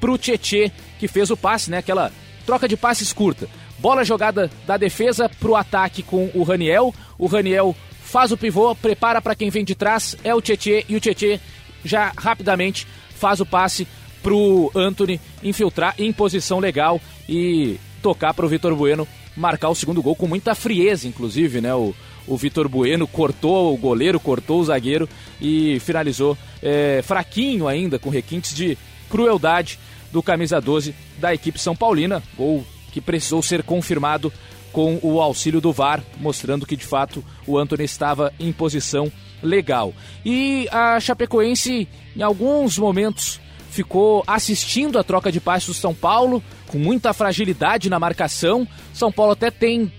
para o Tietê, que fez o passe, né? Aquela troca de passes curta. Bola jogada da defesa para o ataque com o Raniel. O Raniel faz o pivô, prepara para quem vem de trás, é o Tietê, e o Tietê já rapidamente faz o passe para o Anthony infiltrar em posição legal e tocar para o Vitor Bueno marcar o segundo gol com muita frieza, inclusive, né? O, o Vitor Bueno cortou o goleiro, cortou o zagueiro e finalizou é, fraquinho ainda, com requintes de crueldade do camisa 12 da equipe São Paulina. Gol que precisou ser confirmado com o auxílio do VAR, mostrando que de fato o Antony estava em posição legal. E a Chapecoense, em alguns momentos, ficou assistindo a troca de passes do São Paulo, com muita fragilidade na marcação. São Paulo até tem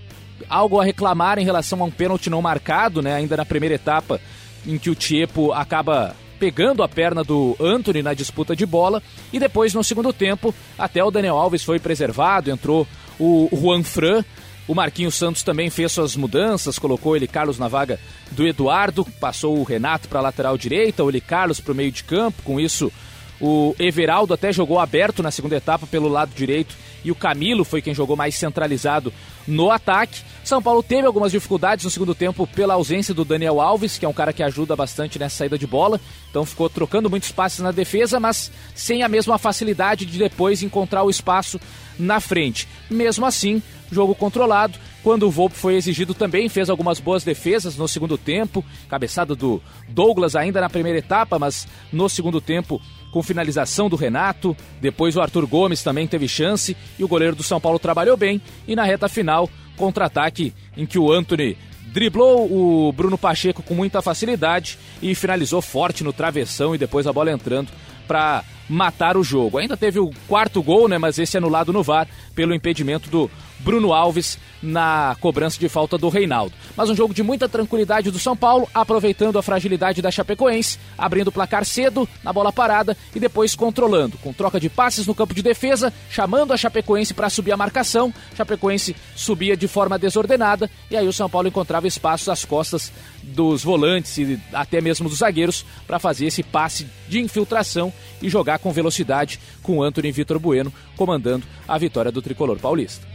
algo a reclamar em relação a um pênalti não marcado, né? Ainda na primeira etapa, em que o Tiepo acaba pegando a perna do Anthony na disputa de bola. E depois, no segundo tempo, até o Daniel Alves foi preservado, entrou o Juan Fran. O Marquinhos Santos também fez suas mudanças, colocou ele Carlos na vaga do Eduardo, passou o Renato para a lateral direita, o ele Carlos para o meio de campo. Com isso, o Everaldo até jogou aberto na segunda etapa pelo lado direito e o Camilo foi quem jogou mais centralizado no ataque. São Paulo teve algumas dificuldades no segundo tempo pela ausência do Daniel Alves, que é um cara que ajuda bastante nessa saída de bola. Então ficou trocando muitos passes na defesa, mas sem a mesma facilidade de depois encontrar o espaço na frente. Mesmo assim, jogo controlado. Quando o Volpe foi exigido também, fez algumas boas defesas no segundo tempo. Cabeçada do Douglas ainda na primeira etapa, mas no segundo tempo com finalização do Renato, depois o Arthur Gomes também teve chance e o goleiro do São Paulo trabalhou bem e na reta final, contra-ataque em que o Anthony driblou o Bruno Pacheco com muita facilidade e finalizou forte no travessão e depois a bola entrando para matar o jogo. Ainda teve o quarto gol, né, mas esse anulado no VAR pelo impedimento do Bruno Alves na cobrança de falta do Reinaldo. Mas um jogo de muita tranquilidade do São Paulo, aproveitando a fragilidade da Chapecoense, abrindo o placar cedo na bola parada e depois controlando, com troca de passes no campo de defesa, chamando a Chapecoense para subir a marcação. Chapecoense subia de forma desordenada e aí o São Paulo encontrava espaços às costas dos volantes e até mesmo dos zagueiros para fazer esse passe de infiltração e jogar com velocidade com Anthony Vitor Bueno comandando a vitória do tricolor paulista.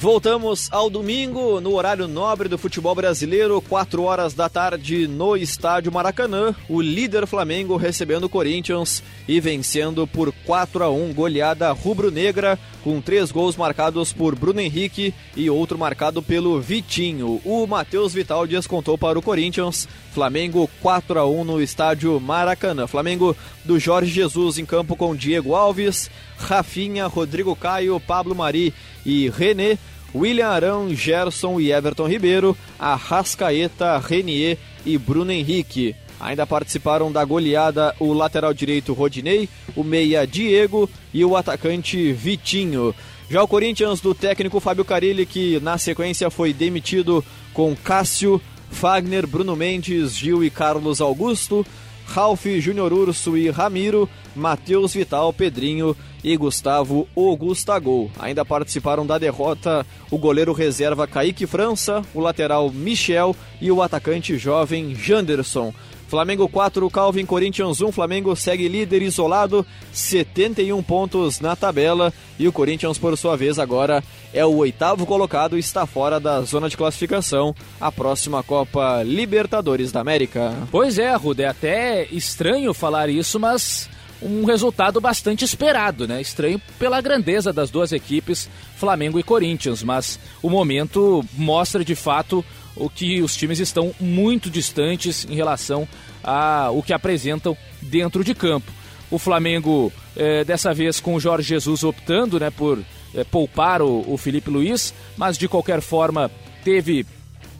Voltamos ao domingo, no horário nobre do futebol brasileiro, 4 horas da tarde no estádio Maracanã. O líder Flamengo recebendo o Corinthians e vencendo por 4 a 1 goleada rubro-negra, com três gols marcados por Bruno Henrique e outro marcado pelo Vitinho. O Matheus Vital descontou para o Corinthians. Flamengo 4 a 1 no estádio Maracanã. Flamengo do Jorge Jesus em campo com Diego Alves, Rafinha, Rodrigo Caio, Pablo Mari e René. William Arão, Gerson e Everton Ribeiro, Arrascaeta, Renier e Bruno Henrique. Ainda participaram da goleada o lateral direito Rodinei, o meia Diego e o atacante Vitinho. Já o Corinthians do técnico Fábio Carilli, que na sequência foi demitido com Cássio, Fagner, Bruno Mendes, Gil e Carlos Augusto, Ralf, Júnior Urso e Ramiro, Matheus Vital, Pedrinho e Gustavo Augustagol. Ainda participaram da derrota o goleiro reserva Kaique França, o lateral Michel e o atacante jovem Janderson. Flamengo 4, Calvin Corinthians 1. Flamengo segue líder isolado, 71 pontos na tabela. E o Corinthians, por sua vez, agora é o oitavo colocado e está fora da zona de classificação. A próxima Copa Libertadores da América. Pois é, Rude, é até estranho falar isso, mas um resultado bastante esperado, né? Estranho pela grandeza das duas equipes, Flamengo e Corinthians, mas o momento mostra de fato o que os times estão muito distantes em relação a o que apresentam dentro de campo. O Flamengo, é, dessa vez com o Jorge Jesus optando né, por é, poupar o, o Felipe Luiz, mas de qualquer forma teve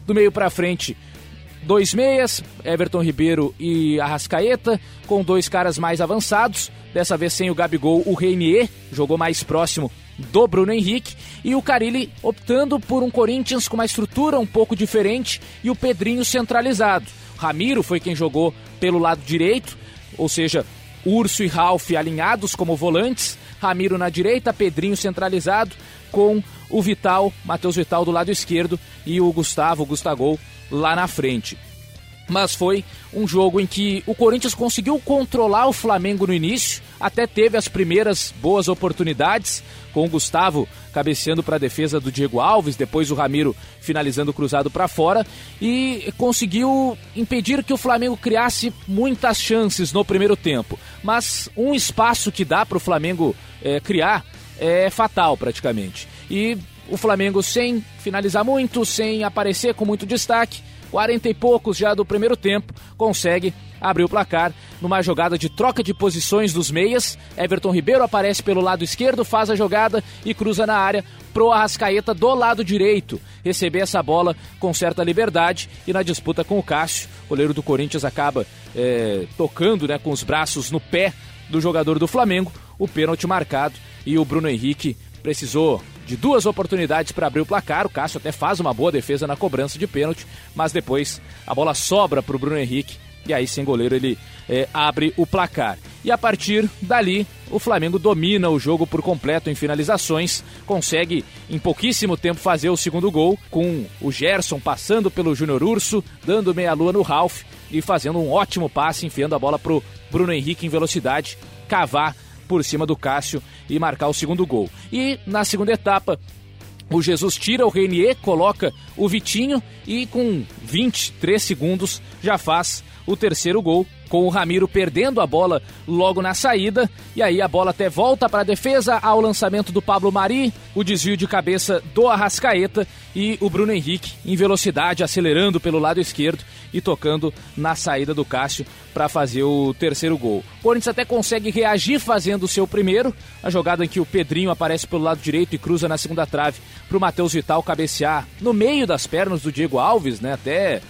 do meio para frente dois meias, Everton Ribeiro e Arrascaeta, com dois caras mais avançados. Dessa vez sem o Gabigol, o Reinier jogou mais próximo do Bruno Henrique e o Carilli optando por um Corinthians com uma estrutura um pouco diferente e o Pedrinho centralizado. Ramiro foi quem jogou pelo lado direito, ou seja, Urso e Ralph alinhados como volantes, Ramiro na direita, Pedrinho centralizado com o Vital, Matheus Vital do lado esquerdo e o Gustavo, Gustagol lá na frente mas foi um jogo em que o Corinthians conseguiu controlar o Flamengo no início, até teve as primeiras boas oportunidades, com o Gustavo cabeceando para a defesa do Diego Alves, depois o Ramiro finalizando cruzado para fora e conseguiu impedir que o Flamengo criasse muitas chances no primeiro tempo. Mas um espaço que dá para o Flamengo é, criar é fatal praticamente. E o Flamengo sem finalizar muito, sem aparecer com muito destaque, 40 e poucos já do primeiro tempo, consegue abrir o placar numa jogada de troca de posições dos meias. Everton Ribeiro aparece pelo lado esquerdo, faz a jogada e cruza na área pro Arrascaeta do lado direito receber essa bola com certa liberdade e na disputa com o Cássio, o goleiro do Corinthians acaba é, tocando né, com os braços no pé do jogador do Flamengo, o pênalti marcado e o Bruno Henrique precisou de duas oportunidades para abrir o placar. O Cássio até faz uma boa defesa na cobrança de pênalti, mas depois a bola sobra para o Bruno Henrique e aí sem goleiro ele é, abre o placar. E a partir dali, o Flamengo domina o jogo por completo em finalizações, consegue em pouquíssimo tempo fazer o segundo gol, com o Gerson passando pelo Júnior Urso, dando meia-lua no Ralph e fazendo um ótimo passe, enfiando a bola pro Bruno Henrique em velocidade, cavar por cima do Cássio e marcar o segundo gol. E na segunda etapa, o Jesus tira o Renier, coloca o Vitinho e com 23 segundos já faz o terceiro gol com o Ramiro perdendo a bola logo na saída. E aí a bola até volta para a defesa ao lançamento do Pablo Mari, o desvio de cabeça do Arrascaeta e o Bruno Henrique em velocidade, acelerando pelo lado esquerdo e tocando na saída do Cássio para fazer o terceiro gol. O Corinthians até consegue reagir fazendo o seu primeiro, a jogada em que o Pedrinho aparece pelo lado direito e cruza na segunda trave para o Matheus Vital cabecear no meio das pernas do Diego Alves, né? Até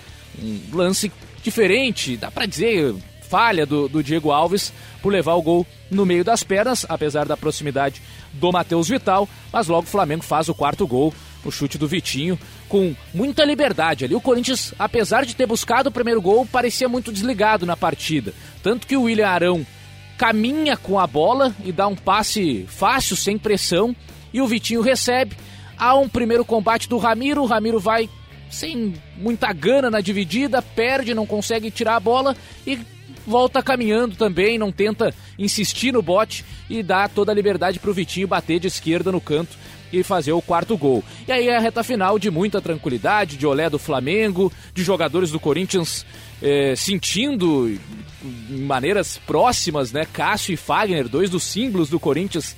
um lance diferente, dá para dizer, falha do, do, Diego Alves por levar o gol no meio das pernas, apesar da proximidade do Matheus Vital, mas logo o Flamengo faz o quarto gol, o chute do Vitinho, com muita liberdade ali. O Corinthians, apesar de ter buscado o primeiro gol, parecia muito desligado na partida. Tanto que o William Arão caminha com a bola e dá um passe fácil, sem pressão, e o Vitinho recebe. Há um primeiro combate do Ramiro, o Ramiro vai sem muita gana na dividida, perde, não consegue tirar a bola e volta caminhando também, não tenta insistir no bote e dá toda a liberdade para o Vitinho bater de esquerda no canto e fazer o quarto gol. E aí é a reta final de muita tranquilidade, de olé do Flamengo, de jogadores do Corinthians é, sentindo em maneiras próximas, né? Cássio e Fagner, dois dos símbolos do Corinthians,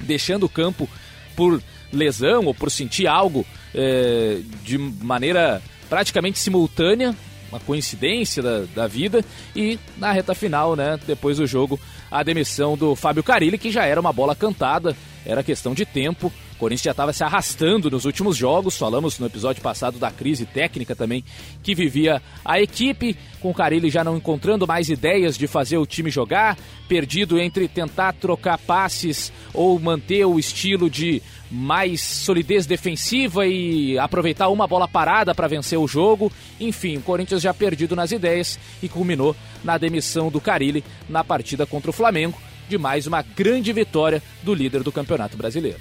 deixando o campo por lesão ou por sentir algo é, de maneira praticamente simultânea, uma coincidência da, da vida, e na reta final, né, depois do jogo, a demissão do Fábio Carilli, que já era uma bola cantada, era questão de tempo. O Corinthians já estava se arrastando nos últimos jogos. Falamos no episódio passado da crise técnica também que vivia a equipe, com o Carilli já não encontrando mais ideias de fazer o time jogar, perdido entre tentar trocar passes ou manter o estilo de mais solidez defensiva e aproveitar uma bola parada para vencer o jogo. Enfim, o Corinthians já perdido nas ideias e culminou na demissão do Carilli na partida contra o Flamengo, de mais uma grande vitória do líder do Campeonato Brasileiro.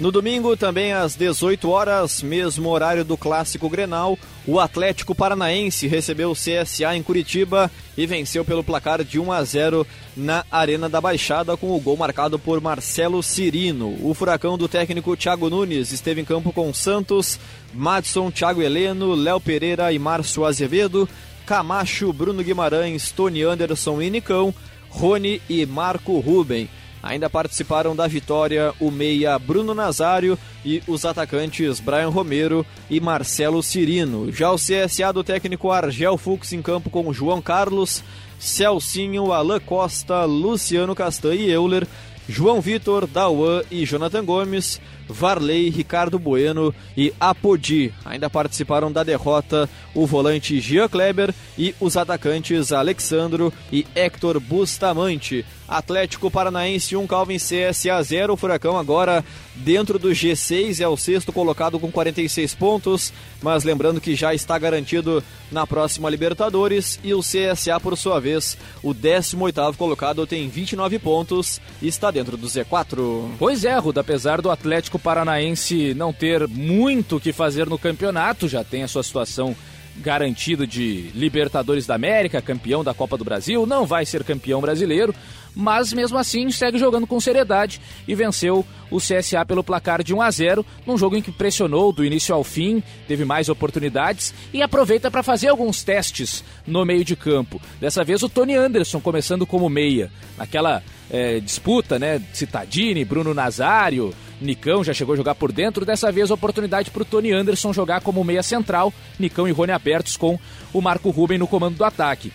No domingo, também às 18 horas, mesmo horário do clássico Grenal, o Atlético Paranaense recebeu o CSA em Curitiba e venceu pelo placar de 1 a 0 na Arena da Baixada com o gol marcado por Marcelo Cirino. O furacão do técnico Thiago Nunes esteve em campo com Santos, Madson, Thiago Heleno, Léo Pereira e Márcio Azevedo, Camacho, Bruno Guimarães, Tony Anderson e Nicão, Rony e Marco Ruben. Ainda participaram da vitória o meia Bruno Nazário e os atacantes Brian Romero e Marcelo Cirino. Já o CSA do técnico Argel Fux em campo com João Carlos, Celcinho, Alain Costa, Luciano Castan e Euler, João Vitor, Dauan e Jonathan Gomes, Varley, Ricardo Bueno e Apodi. Ainda participaram da derrota o volante Gia Kleber e os atacantes Alexandro e Hector Bustamante. Atlético Paranaense 1, Calvin CSA 0. O Furacão agora dentro do G6 é o sexto colocado com 46 pontos, mas lembrando que já está garantido na próxima Libertadores e o CSA por sua vez, o 18º colocado tem 29 pontos e está dentro do Z4. Pois é, Ruda, apesar do Atlético Paranaense não ter muito o que fazer no campeonato, já tem a sua situação garantida de Libertadores da América, campeão da Copa do Brasil, não vai ser campeão brasileiro, mas mesmo assim segue jogando com seriedade e venceu o CSA pelo placar de 1 a 0, num jogo em que pressionou do início ao fim, teve mais oportunidades e aproveita para fazer alguns testes no meio de campo. Dessa vez o Tony Anderson começando como meia, naquela é, disputa, né? Citadini, Bruno Nazário, Nicão já chegou a jogar por dentro. Dessa vez, oportunidade para o Tony Anderson jogar como meia central. Nicão e Rony abertos com o Marco Ruben no comando do ataque.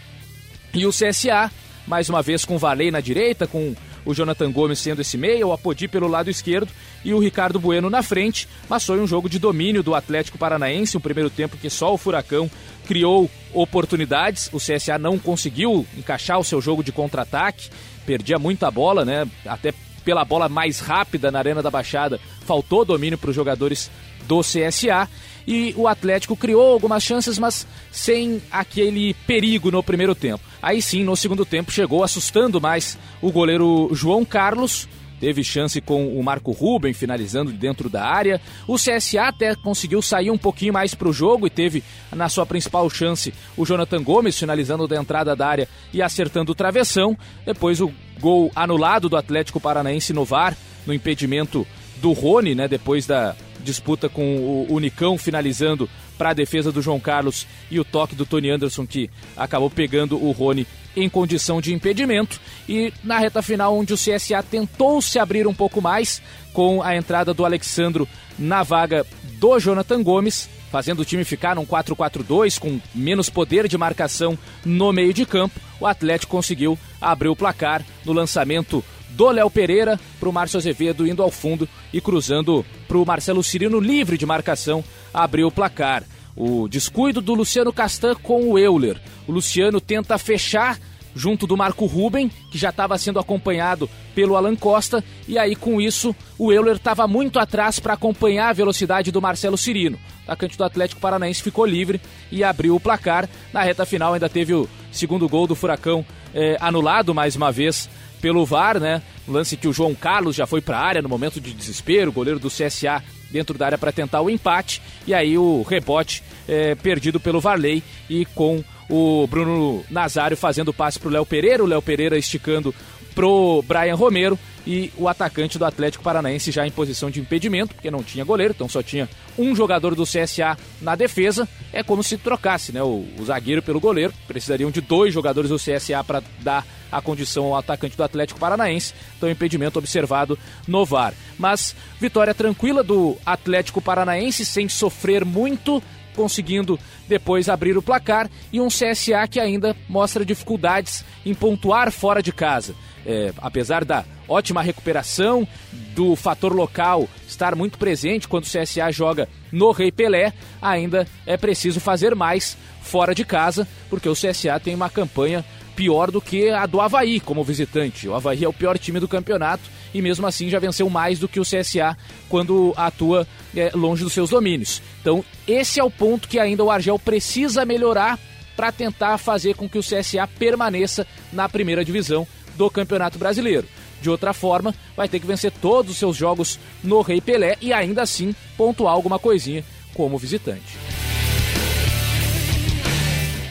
E o CSA, mais uma vez com o Valei na direita, com o Jonathan Gomes sendo esse meia, o Apodi pelo lado esquerdo e o Ricardo Bueno na frente. Mas foi um jogo de domínio do Atlético Paranaense, um primeiro tempo que só o Furacão criou oportunidades. O CSA não conseguiu encaixar o seu jogo de contra-ataque, perdia muita bola, né? Até pela bola mais rápida na Arena da Baixada, faltou domínio para os jogadores do CSA e o Atlético criou algumas chances, mas sem aquele perigo no primeiro tempo. Aí sim, no segundo tempo, chegou assustando mais o goleiro João Carlos. Teve chance com o Marco Ruben finalizando dentro da área. O CSA até conseguiu sair um pouquinho mais para o jogo e teve na sua principal chance o Jonathan Gomes finalizando da entrada da área e acertando o travessão. Depois o gol anulado do Atlético Paranaense no VAR, no impedimento do Rony, né, depois da disputa com o Unicão finalizando para a defesa do João Carlos e o toque do Tony Anderson que acabou pegando o Rony em condição de impedimento. E na reta final, onde o CSA tentou se abrir um pouco mais com a entrada do Alexandro na vaga do Jonathan Gomes, fazendo o time ficar num 4-4-2 com menos poder de marcação no meio de campo, o Atlético conseguiu abrir o placar no lançamento do Léo Pereira para o Márcio Azevedo indo ao fundo e cruzando para o Marcelo Cirino livre de marcação, abriu o placar. O descuido do Luciano Castan com o Euler. O Luciano tenta fechar junto do Marco Ruben, que já estava sendo acompanhado pelo Alan Costa, e aí com isso o Euler estava muito atrás para acompanhar a velocidade do Marcelo Cirino. O atacante do Atlético Paranaense ficou livre e abriu o placar. Na reta final ainda teve o segundo gol do Furacão eh, anulado mais uma vez pelo VAR, né? Lance que o João Carlos já foi para a área no momento de desespero, goleiro do CSA dentro da área para tentar o empate, e aí o rebote é, perdido pelo Varley e com o Bruno Nazário fazendo o passe para o Léo Pereira, o Léo Pereira esticando pro Brian Romero e o atacante do Atlético Paranaense já em posição de impedimento, porque não tinha goleiro, então só tinha um jogador do CSA na defesa. É como se trocasse né, o, o zagueiro pelo goleiro. Precisariam de dois jogadores do CSA para dar a condição ao atacante do Atlético Paranaense. Então, impedimento observado no VAR. Mas vitória tranquila do Atlético Paranaense, sem sofrer muito conseguindo depois abrir o placar e um CSA que ainda mostra dificuldades em pontuar fora de casa. É, apesar da ótima recuperação, do fator local estar muito presente quando o CSA joga no Rei Pelé, ainda é preciso fazer mais fora de casa, porque o CSA tem uma campanha pior do que a do Havaí como visitante. O Havaí é o pior time do campeonato e mesmo assim já venceu mais do que o CSA quando atua é, longe dos seus domínios. Então, esse é o ponto que ainda o Argel precisa melhorar para tentar fazer com que o CSA permaneça na primeira divisão do Campeonato Brasileiro. De outra forma, vai ter que vencer todos os seus jogos no Rei Pelé e ainda assim pontuar alguma coisinha como visitante.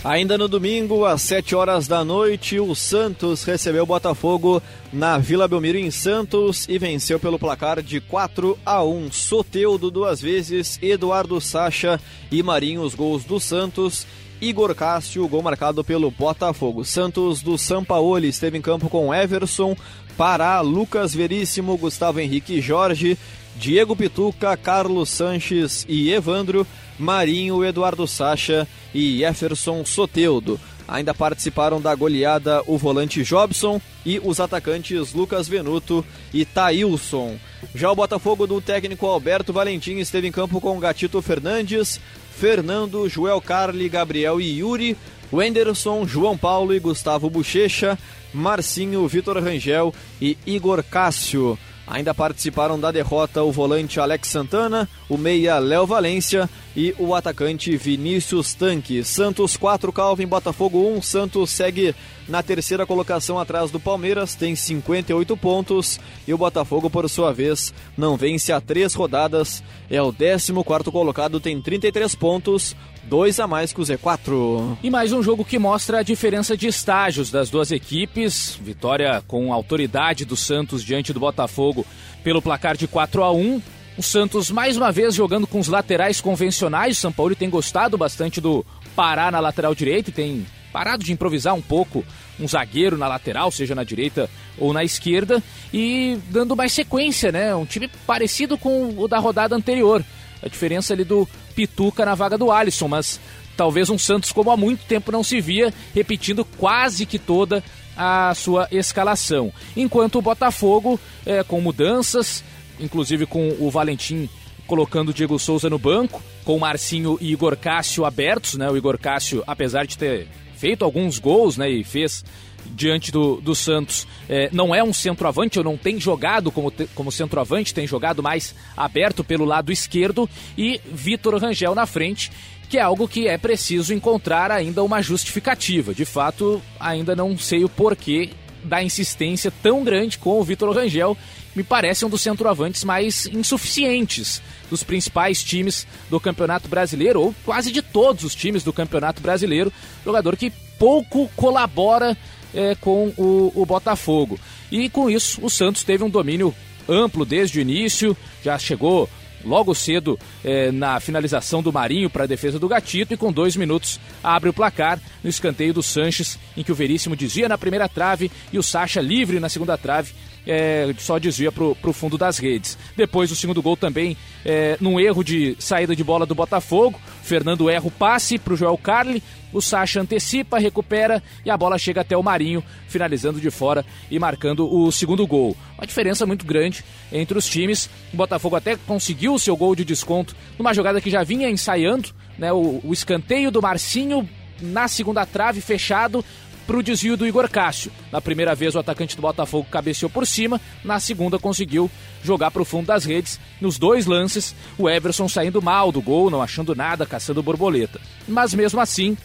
Ainda no domingo, às 7 horas da noite, o Santos recebeu o Botafogo na Vila Belmiro em Santos e venceu pelo placar de 4 a 1. Soteudo duas vezes, Eduardo Sacha e Marinho os gols do Santos. Igor Cássio, gol marcado pelo Botafogo. Santos do Sampaoli esteve em campo com Everson, Pará, Lucas Veríssimo, Gustavo Henrique Jorge, Diego Pituca, Carlos Sanches e Evandro, Marinho, Eduardo Sacha e Jefferson Soteudo. Ainda participaram da goleada o volante Jobson e os atacantes Lucas Venuto e Taílson. Já o Botafogo do técnico Alberto Valentim esteve em campo com Gatito Fernandes, Fernando, Joel Carli, Gabriel e Yuri, Wenderson, João Paulo e Gustavo Bochecha, Marcinho, Vitor Rangel e Igor Cássio. Ainda participaram da derrota o volante Alex Santana, o meia Léo Valência e o atacante Vinícius Tanque. Santos 4, Calvin, Botafogo 1. Santos segue na terceira colocação atrás do Palmeiras, tem 58 pontos. E o Botafogo, por sua vez, não vence há três rodadas, é o 14 colocado, tem 33 pontos. Dois a mais que o Z4. E mais um jogo que mostra a diferença de estágios das duas equipes. Vitória com autoridade do Santos diante do Botafogo pelo placar de 4 a 1 o Santos mais uma vez jogando com os laterais convencionais. O São Paulo tem gostado bastante do Pará na lateral direita e tem parado de improvisar um pouco um zagueiro na lateral, seja na direita ou na esquerda, e dando mais sequência, né? Um time parecido com o da rodada anterior. A diferença ali do Pituca na vaga do Alisson, mas talvez um Santos como há muito tempo não se via, repetindo quase que toda a sua escalação. Enquanto o Botafogo, é, com mudanças, inclusive com o Valentim colocando o Diego Souza no banco, com o Marcinho e Igor Cássio abertos, né? O Igor Cássio, apesar de ter feito alguns gols, né, e fez diante do, do Santos, é, não é um centroavante, ou não tem jogado como, como centroavante, tem jogado mais aberto pelo lado esquerdo, e Vitor Rangel na frente, que é algo que é preciso encontrar ainda uma justificativa. De fato, ainda não sei o porquê da insistência tão grande com o Vitor Rangel, me parece um dos centroavantes mais insuficientes dos principais times do Campeonato Brasileiro, ou quase de todos os times do Campeonato Brasileiro. Jogador que pouco colabora é, com o, o Botafogo. E com isso, o Santos teve um domínio amplo desde o início, já chegou logo cedo eh, na finalização do Marinho para a defesa do Gatito e com dois minutos abre o placar no escanteio do Sanches, em que o Veríssimo desvia na primeira trave e o Sacha livre na segunda trave é, só desvia para o fundo das redes. Depois o segundo gol também é, num erro de saída de bola do Botafogo. Fernando erra o passe para o Joel Carli. O Sacha antecipa, recupera e a bola chega até o Marinho, finalizando de fora e marcando o segundo gol. Uma diferença muito grande entre os times. O Botafogo até conseguiu o seu gol de desconto numa jogada que já vinha ensaiando, né? O, o escanteio do Marcinho na segunda trave fechado, para o desvio do Igor Cássio. Na primeira vez, o atacante do Botafogo cabeceou por cima, na segunda, conseguiu jogar para o fundo das redes. Nos dois lances, o Everson saindo mal do gol, não achando nada, caçando borboleta. Mas mesmo assim,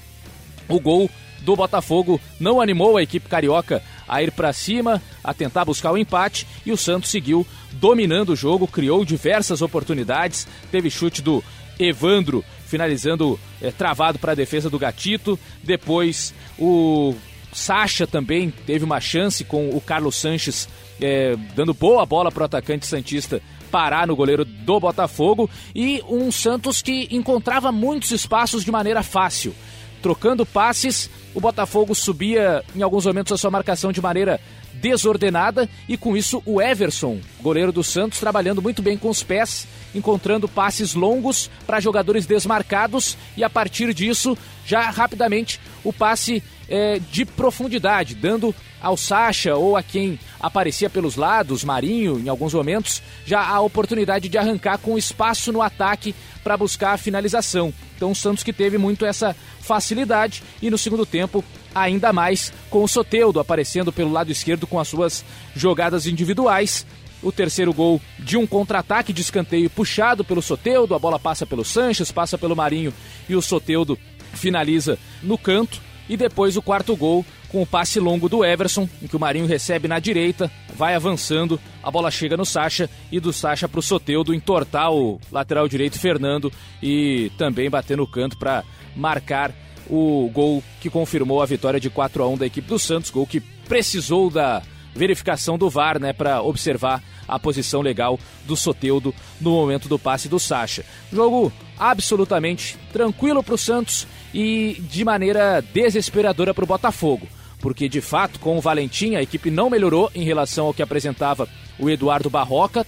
o gol do Botafogo não animou a equipe carioca a ir para cima, a tentar buscar o empate e o Santos seguiu dominando o jogo, criou diversas oportunidades, teve chute do Evandro finalizando é, travado para a defesa do Gatito, depois o Sacha também teve uma chance com o Carlos Sanches é, dando boa bola para o atacante Santista parar no goleiro do Botafogo e um Santos que encontrava muitos espaços de maneira fácil. Trocando passes, o Botafogo subia em alguns momentos a sua marcação de maneira desordenada e com isso o Everson, goleiro do Santos, trabalhando muito bem com os pés, encontrando passes longos para jogadores desmarcados e a partir disso já rapidamente o passe é, de profundidade, dando ao Sacha ou a quem aparecia pelos lados, Marinho, em alguns momentos, já a oportunidade de arrancar com espaço no ataque para buscar a finalização. Então o Santos que teve muito essa facilidade e no segundo tempo ainda mais com o Soteudo aparecendo pelo lado esquerdo com as suas jogadas individuais. O terceiro gol de um contra-ataque de escanteio puxado pelo Soteudo, a bola passa pelo Sanches, passa pelo Marinho e o Soteudo finaliza no canto. E depois o quarto gol com o passe longo do Everson, em que o Marinho recebe na direita, vai avançando, a bola chega no Sacha e do Sacha para o Soteudo entortar o lateral direito Fernando e também bater no canto para marcar o gol que confirmou a vitória de 4 a 1 da equipe do Santos, gol que precisou da verificação do VAR, né, para observar a posição legal do Soteudo no momento do passe do Sacha. Jogo absolutamente tranquilo para o Santos e de maneira desesperadora para o Botafogo, porque de fato com o Valentim a equipe não melhorou em relação ao que apresentava o Eduardo Barroca,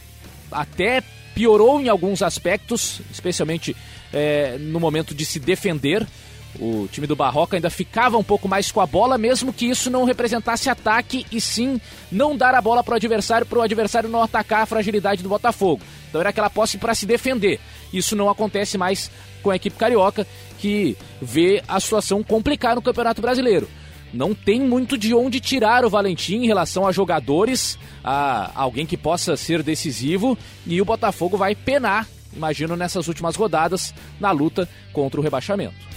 até piorou em alguns aspectos, especialmente é, no momento de se defender o time do Barroca ainda ficava um pouco mais com a bola, mesmo que isso não representasse ataque e sim não dar a bola para o adversário, para o adversário não atacar a fragilidade do Botafogo. Então era aquela posse para se defender. Isso não acontece mais com a equipe carioca, que vê a situação complicar no Campeonato Brasileiro. Não tem muito de onde tirar o Valentim em relação a jogadores, a alguém que possa ser decisivo, e o Botafogo vai penar, imagino, nessas últimas rodadas, na luta contra o rebaixamento.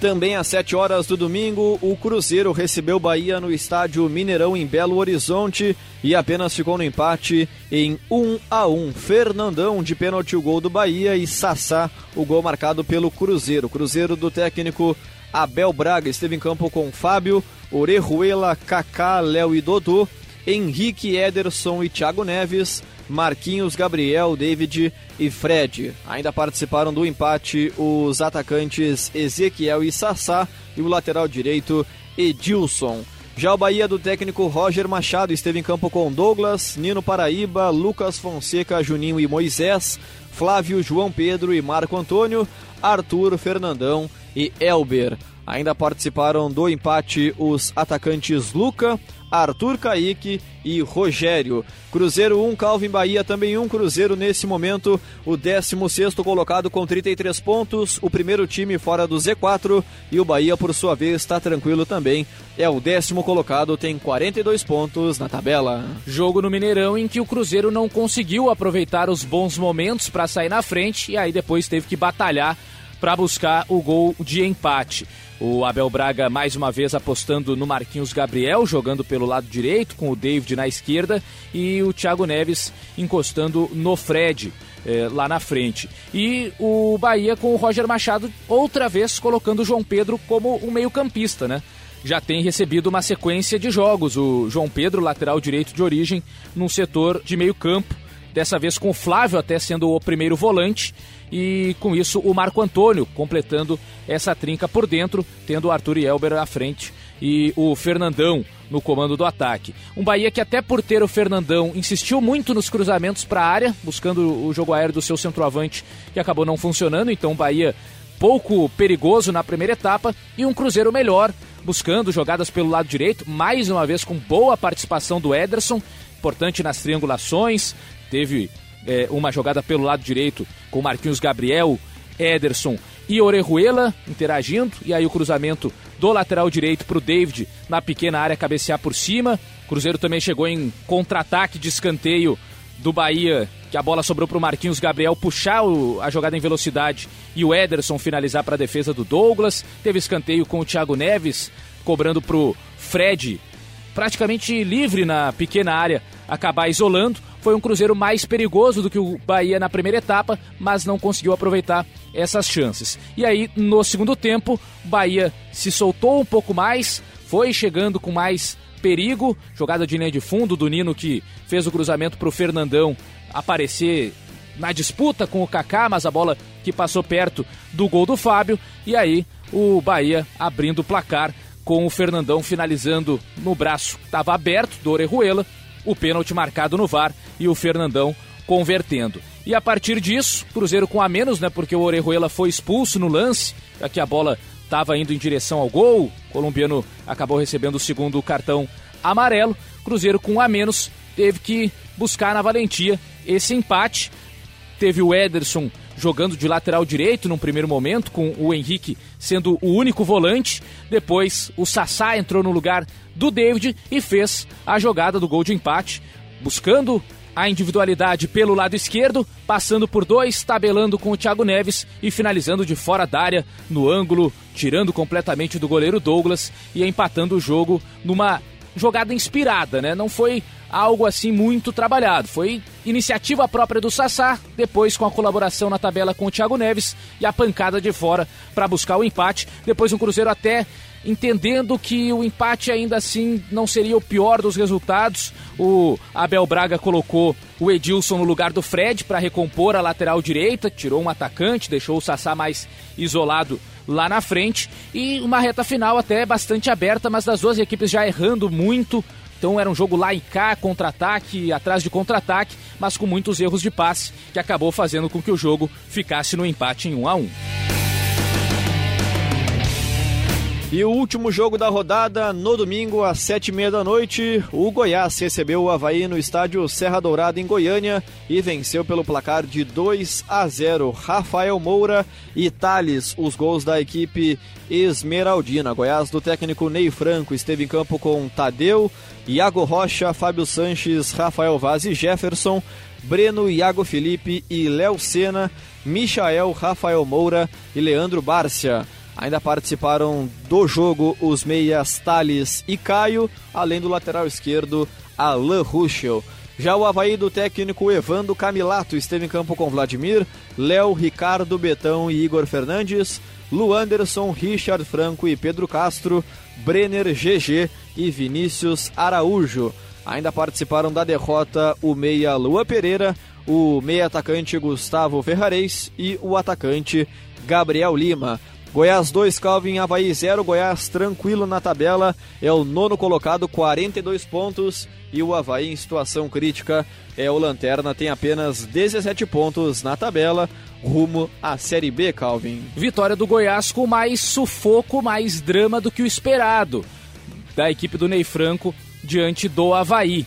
Também às 7 horas do domingo, o Cruzeiro recebeu Bahia no estádio Mineirão em Belo Horizonte e apenas ficou no empate em 1 a 1. Fernandão de pênalti o gol do Bahia e Sassá o gol marcado pelo Cruzeiro. Cruzeiro do técnico Abel Braga esteve em campo com Fábio, Orejuela, Kaká, Léo e Dodô, Henrique Ederson e Thiago Neves, Marquinhos, Gabriel, David e Fred. Ainda participaram do empate os atacantes Ezequiel e Sassá e o lateral direito Edilson. Já o Bahia do técnico Roger Machado esteve em campo com Douglas, Nino Paraíba, Lucas Fonseca, Juninho e Moisés, Flávio, João Pedro e Marco Antônio, Arthur, Fernandão e Elber. Ainda participaram do empate os atacantes Luca, Arthur Caíque e Rogério. Cruzeiro 1, Calvin Bahia também um Cruzeiro nesse momento, o 16 colocado com 33 pontos, o primeiro time fora do Z4 e o Bahia por sua vez está tranquilo também, é o décimo colocado, tem 42 pontos na tabela. Jogo no Mineirão em que o Cruzeiro não conseguiu aproveitar os bons momentos para sair na frente e aí depois teve que batalhar para buscar o gol de empate. O Abel Braga mais uma vez apostando no Marquinhos Gabriel, jogando pelo lado direito, com o David na esquerda, e o Thiago Neves encostando no Fred. Eh, lá na frente. E o Bahia com o Roger Machado outra vez colocando o João Pedro como um meio-campista, né? Já tem recebido uma sequência de jogos. O João Pedro, lateral direito de origem, num setor de meio-campo dessa vez com o Flávio até sendo o primeiro volante e com isso o Marco Antônio completando essa trinca por dentro, tendo o Arthur e Elber à frente e o Fernandão no comando do ataque. Um Bahia que até por ter o Fernandão insistiu muito nos cruzamentos para a área, buscando o jogo aéreo do seu centroavante, que acabou não funcionando, então o Bahia pouco perigoso na primeira etapa e um Cruzeiro melhor, buscando jogadas pelo lado direito, mais uma vez com boa participação do Ederson, importante nas triangulações, teve é, uma jogada pelo lado direito com Marquinhos Gabriel, Ederson e Orejuela interagindo, e aí o cruzamento do lateral direito para o David na pequena área cabecear por cima. Cruzeiro também chegou em contra-ataque de escanteio do Bahia, que a bola sobrou para o Marquinhos Gabriel puxar o, a jogada em velocidade e o Ederson finalizar para a defesa do Douglas. Teve escanteio com o Thiago Neves cobrando para o Fred, praticamente livre na pequena área, acabar isolando. Foi um Cruzeiro mais perigoso do que o Bahia na primeira etapa, mas não conseguiu aproveitar essas chances. E aí, no segundo tempo, Bahia se soltou um pouco mais, foi chegando com mais perigo. Jogada de linha de fundo do Nino que fez o cruzamento para o Fernandão aparecer na disputa com o Kaká, mas a bola que passou perto do gol do Fábio. E aí, o Bahia abrindo o placar com o Fernandão finalizando no braço, estava aberto do Orejuela o pênalti marcado no VAR e o Fernandão convertendo. E a partir disso, Cruzeiro com a menos, né? Porque o Orejuela foi expulso no lance, já que a bola estava indo em direção ao gol. O colombiano acabou recebendo o segundo cartão amarelo. Cruzeiro com a menos teve que buscar na valentia esse empate. Teve o Ederson jogando de lateral direito num primeiro momento, com o Henrique sendo o único volante. Depois o Sassá entrou no lugar do David e fez a jogada do gol de empate, buscando a individualidade pelo lado esquerdo, passando por dois, tabelando com o Thiago Neves e finalizando de fora da área, no ângulo, tirando completamente do goleiro Douglas e empatando o jogo numa jogada inspirada, né? Não foi algo assim muito trabalhado. Foi iniciativa própria do Sassá, depois com a colaboração na tabela com o Thiago Neves e a pancada de fora para buscar o empate. Depois um Cruzeiro até entendendo que o empate ainda assim não seria o pior dos resultados. O Abel Braga colocou o Edilson no lugar do Fred para recompor a lateral direita, tirou um atacante, deixou o Sassá mais isolado lá na frente e uma reta final até bastante aberta, mas das duas equipes já errando muito. Então era um jogo lá e cá, contra-ataque, atrás de contra-ataque, mas com muitos erros de passe, que acabou fazendo com que o jogo ficasse no empate em 1 a 1. E o último jogo da rodada, no domingo, às sete e meia da noite, o Goiás recebeu o Havaí no estádio Serra Dourada, em Goiânia, e venceu pelo placar de 2 a 0. Rafael Moura e Thales, os gols da equipe Esmeraldina. Goiás, do técnico Ney Franco, esteve em campo com Tadeu, Iago Rocha, Fábio Sanches, Rafael Vaz e Jefferson, Breno, Iago Felipe e Léo Sena, Michael, Rafael Moura e Leandro Bárcia. Ainda participaram do jogo os meias Thales e Caio, além do lateral esquerdo Alain Ruschel. Já o Havaí do técnico Evando Camilato esteve em campo com Vladimir, Léo, Ricardo, Betão e Igor Fernandes, Luanderson, Richard Franco e Pedro Castro, Brenner, GG e Vinícius Araújo. Ainda participaram da derrota o meia Lua Pereira, o meia atacante Gustavo Ferrareis e o atacante Gabriel Lima. Goiás 2, Calvin Havaí 0. Goiás tranquilo na tabela, é o nono colocado, 42 pontos. E o Havaí em situação crítica é o Lanterna, tem apenas 17 pontos na tabela, rumo à Série B, Calvin. Vitória do Goiás com mais sufoco, mais drama do que o esperado da equipe do Ney Franco diante do Havaí.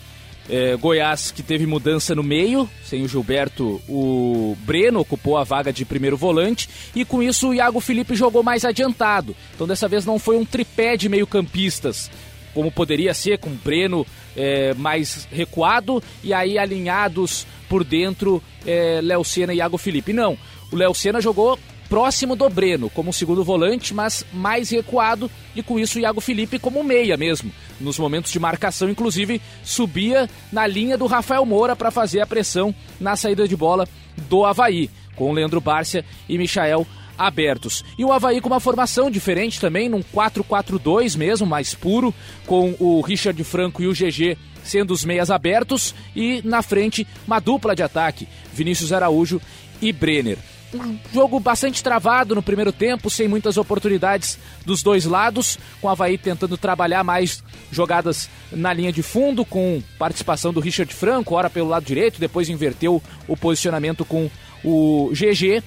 É, Goiás que teve mudança no meio, sem o Gilberto, o Breno ocupou a vaga de primeiro volante e com isso o Iago Felipe jogou mais adiantado. Então dessa vez não foi um tripé de meio-campistas, como poderia ser com o Breno é, mais recuado e aí alinhados por dentro é, Léo Senna e Iago Felipe. Não, o Léo Senna jogou próximo do Breno como segundo volante, mas mais recuado e com isso o Iago Felipe como meia mesmo. Nos momentos de marcação, inclusive, subia na linha do Rafael Moura para fazer a pressão na saída de bola do Havaí, com o Leandro Bárcia e Michael abertos. E o Havaí com uma formação diferente também, num 4-4-2 mesmo, mais puro, com o Richard Franco e o GG sendo os meias abertos e na frente uma dupla de ataque, Vinícius Araújo e Brenner. Um jogo bastante travado no primeiro tempo, sem muitas oportunidades dos dois lados, com o Havaí tentando trabalhar mais jogadas na linha de fundo, com participação do Richard Franco, ora pelo lado direito, depois inverteu o posicionamento com o GG.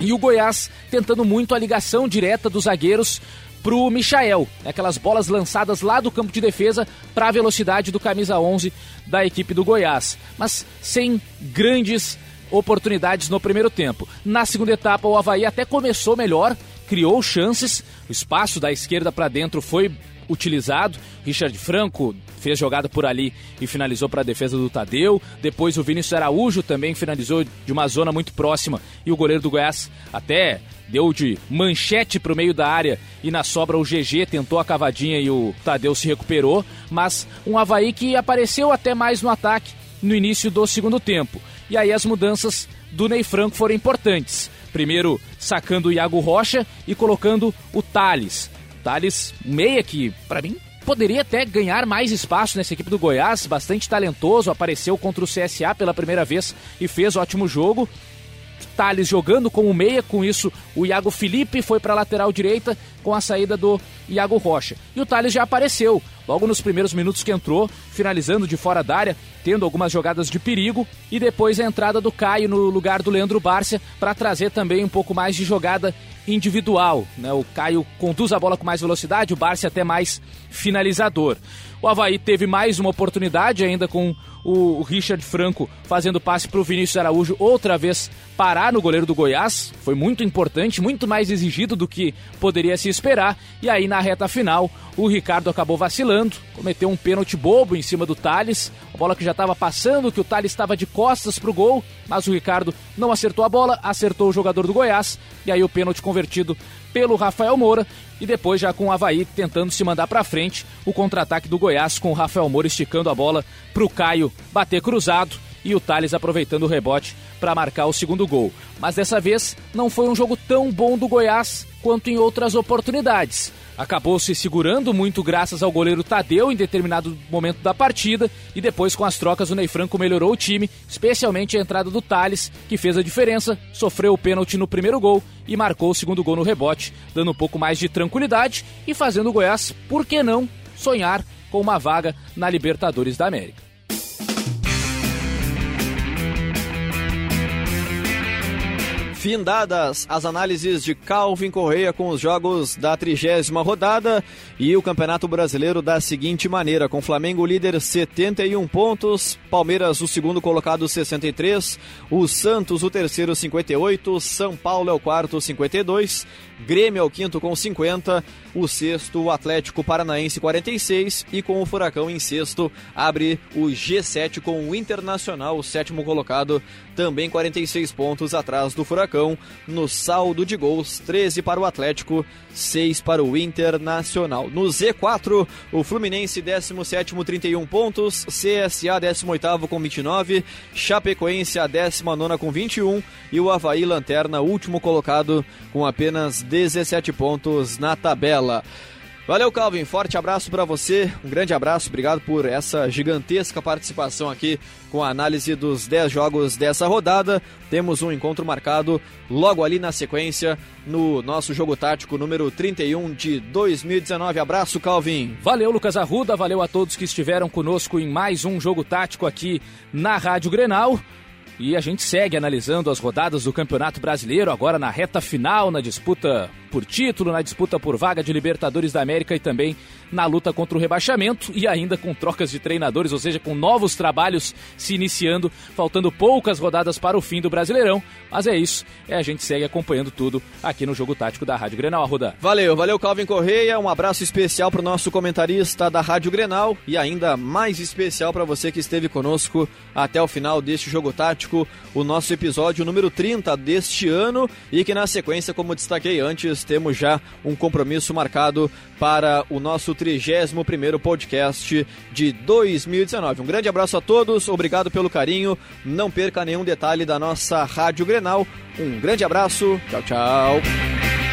E o Goiás tentando muito a ligação direta dos zagueiros pro Michael, né? aquelas bolas lançadas lá do campo de defesa para a velocidade do camisa 11 da equipe do Goiás, mas sem grandes oportunidades no primeiro tempo. Na segunda etapa, o Havaí até começou melhor, criou chances, o espaço da esquerda para dentro foi utilizado. Richard Franco fez jogada por ali e finalizou para a defesa do Tadeu. Depois o Vinícius Araújo também finalizou de uma zona muito próxima e o goleiro do Goiás até deu de manchete para o meio da área e na sobra o GG tentou a cavadinha e o Tadeu se recuperou, mas um Havaí que apareceu até mais no ataque no início do segundo tempo. E aí as mudanças do Ney Franco foram importantes. Primeiro sacando o Iago Rocha e colocando o Thales. Thales, meia que, para mim, poderia até ganhar mais espaço nessa equipe do Goiás, bastante talentoso, apareceu contra o CSA pela primeira vez e fez ótimo jogo. Thales jogando como meia, com isso o Iago Felipe foi para a lateral direita com a saída do Iago Rocha. E o Thales já apareceu, logo nos primeiros minutos que entrou, finalizando de fora da área, tendo algumas jogadas de perigo, e depois a entrada do Caio no lugar do Leandro Bárcia para trazer também um pouco mais de jogada individual. Né? O Caio conduz a bola com mais velocidade, o Bárcia até mais finalizador. O Havaí teve mais uma oportunidade ainda com o Richard Franco fazendo passe para o Vinícius Araújo outra vez parar no goleiro do Goiás. Foi muito importante, muito mais exigido do que poderia se esperar. E aí na reta final, o Ricardo acabou vacilando, cometeu um pênalti bobo em cima do Thales. A bola que já estava passando, que o Thales estava de costas para o gol, mas o Ricardo não acertou a bola, acertou o jogador do Goiás. E aí o pênalti convertido pelo Rafael Moura e depois já com o Havaí tentando se mandar para frente, o contra-ataque do Goiás com o Rafael Moura esticando a bola para o Caio bater cruzado e o Thales aproveitando o rebote para marcar o segundo gol. Mas dessa vez não foi um jogo tão bom do Goiás quanto em outras oportunidades acabou se segurando muito graças ao goleiro Tadeu em determinado momento da partida e depois com as trocas o Ney Franco melhorou o time, especialmente a entrada do Thales, que fez a diferença, sofreu o pênalti no primeiro gol e marcou o segundo gol no rebote, dando um pouco mais de tranquilidade e fazendo o Goiás, por que não, sonhar com uma vaga na Libertadores da América. Findadas as análises de Calvin Correia com os jogos da trigésima rodada e o Campeonato Brasileiro da seguinte maneira: com Flamengo líder 71 pontos, Palmeiras o segundo colocado 63, o Santos o terceiro 58, São Paulo é o quarto 52, Grêmio é o quinto com 50, o sexto o Atlético Paranaense 46 e com o Furacão em sexto abre o G7 com o Internacional, o sétimo colocado, também 46 pontos atrás do Furacão, no saldo de gols 13 para o Atlético, 6 para o Internacional. No Z4, o Fluminense 17 31 pontos, CSA 18 com 29, Chapecoense a 19 com 21 e o Havaí Lanterna último colocado com apenas 17 pontos na tabela. Valeu, Calvin. Forte abraço para você. Um grande abraço. Obrigado por essa gigantesca participação aqui com a análise dos 10 jogos dessa rodada. Temos um encontro marcado logo ali na sequência no nosso jogo tático número 31 de 2019. Abraço, Calvin. Valeu, Lucas Arruda. Valeu a todos que estiveram conosco em mais um jogo tático aqui na Rádio Grenal. E a gente segue analisando as rodadas do Campeonato Brasileiro, agora na reta final, na disputa por título, na disputa por vaga de Libertadores da América e também na luta contra o rebaixamento e ainda com trocas de treinadores, ou seja, com novos trabalhos se iniciando, faltando poucas rodadas para o fim do Brasileirão. Mas é isso, é a gente segue acompanhando tudo aqui no Jogo Tático da Rádio Grenal, Arruda. Valeu, valeu Calvin Correia, um abraço especial para o nosso comentarista da Rádio Grenal e ainda mais especial para você que esteve conosco até o final deste Jogo Tático, o nosso episódio número 30 deste ano e que na sequência, como destaquei antes, temos já um compromisso marcado para o nosso 31º podcast de 2019. Um grande abraço a todos, obrigado pelo carinho, não perca nenhum detalhe da nossa Rádio Grenal. Um grande abraço, tchau, tchau.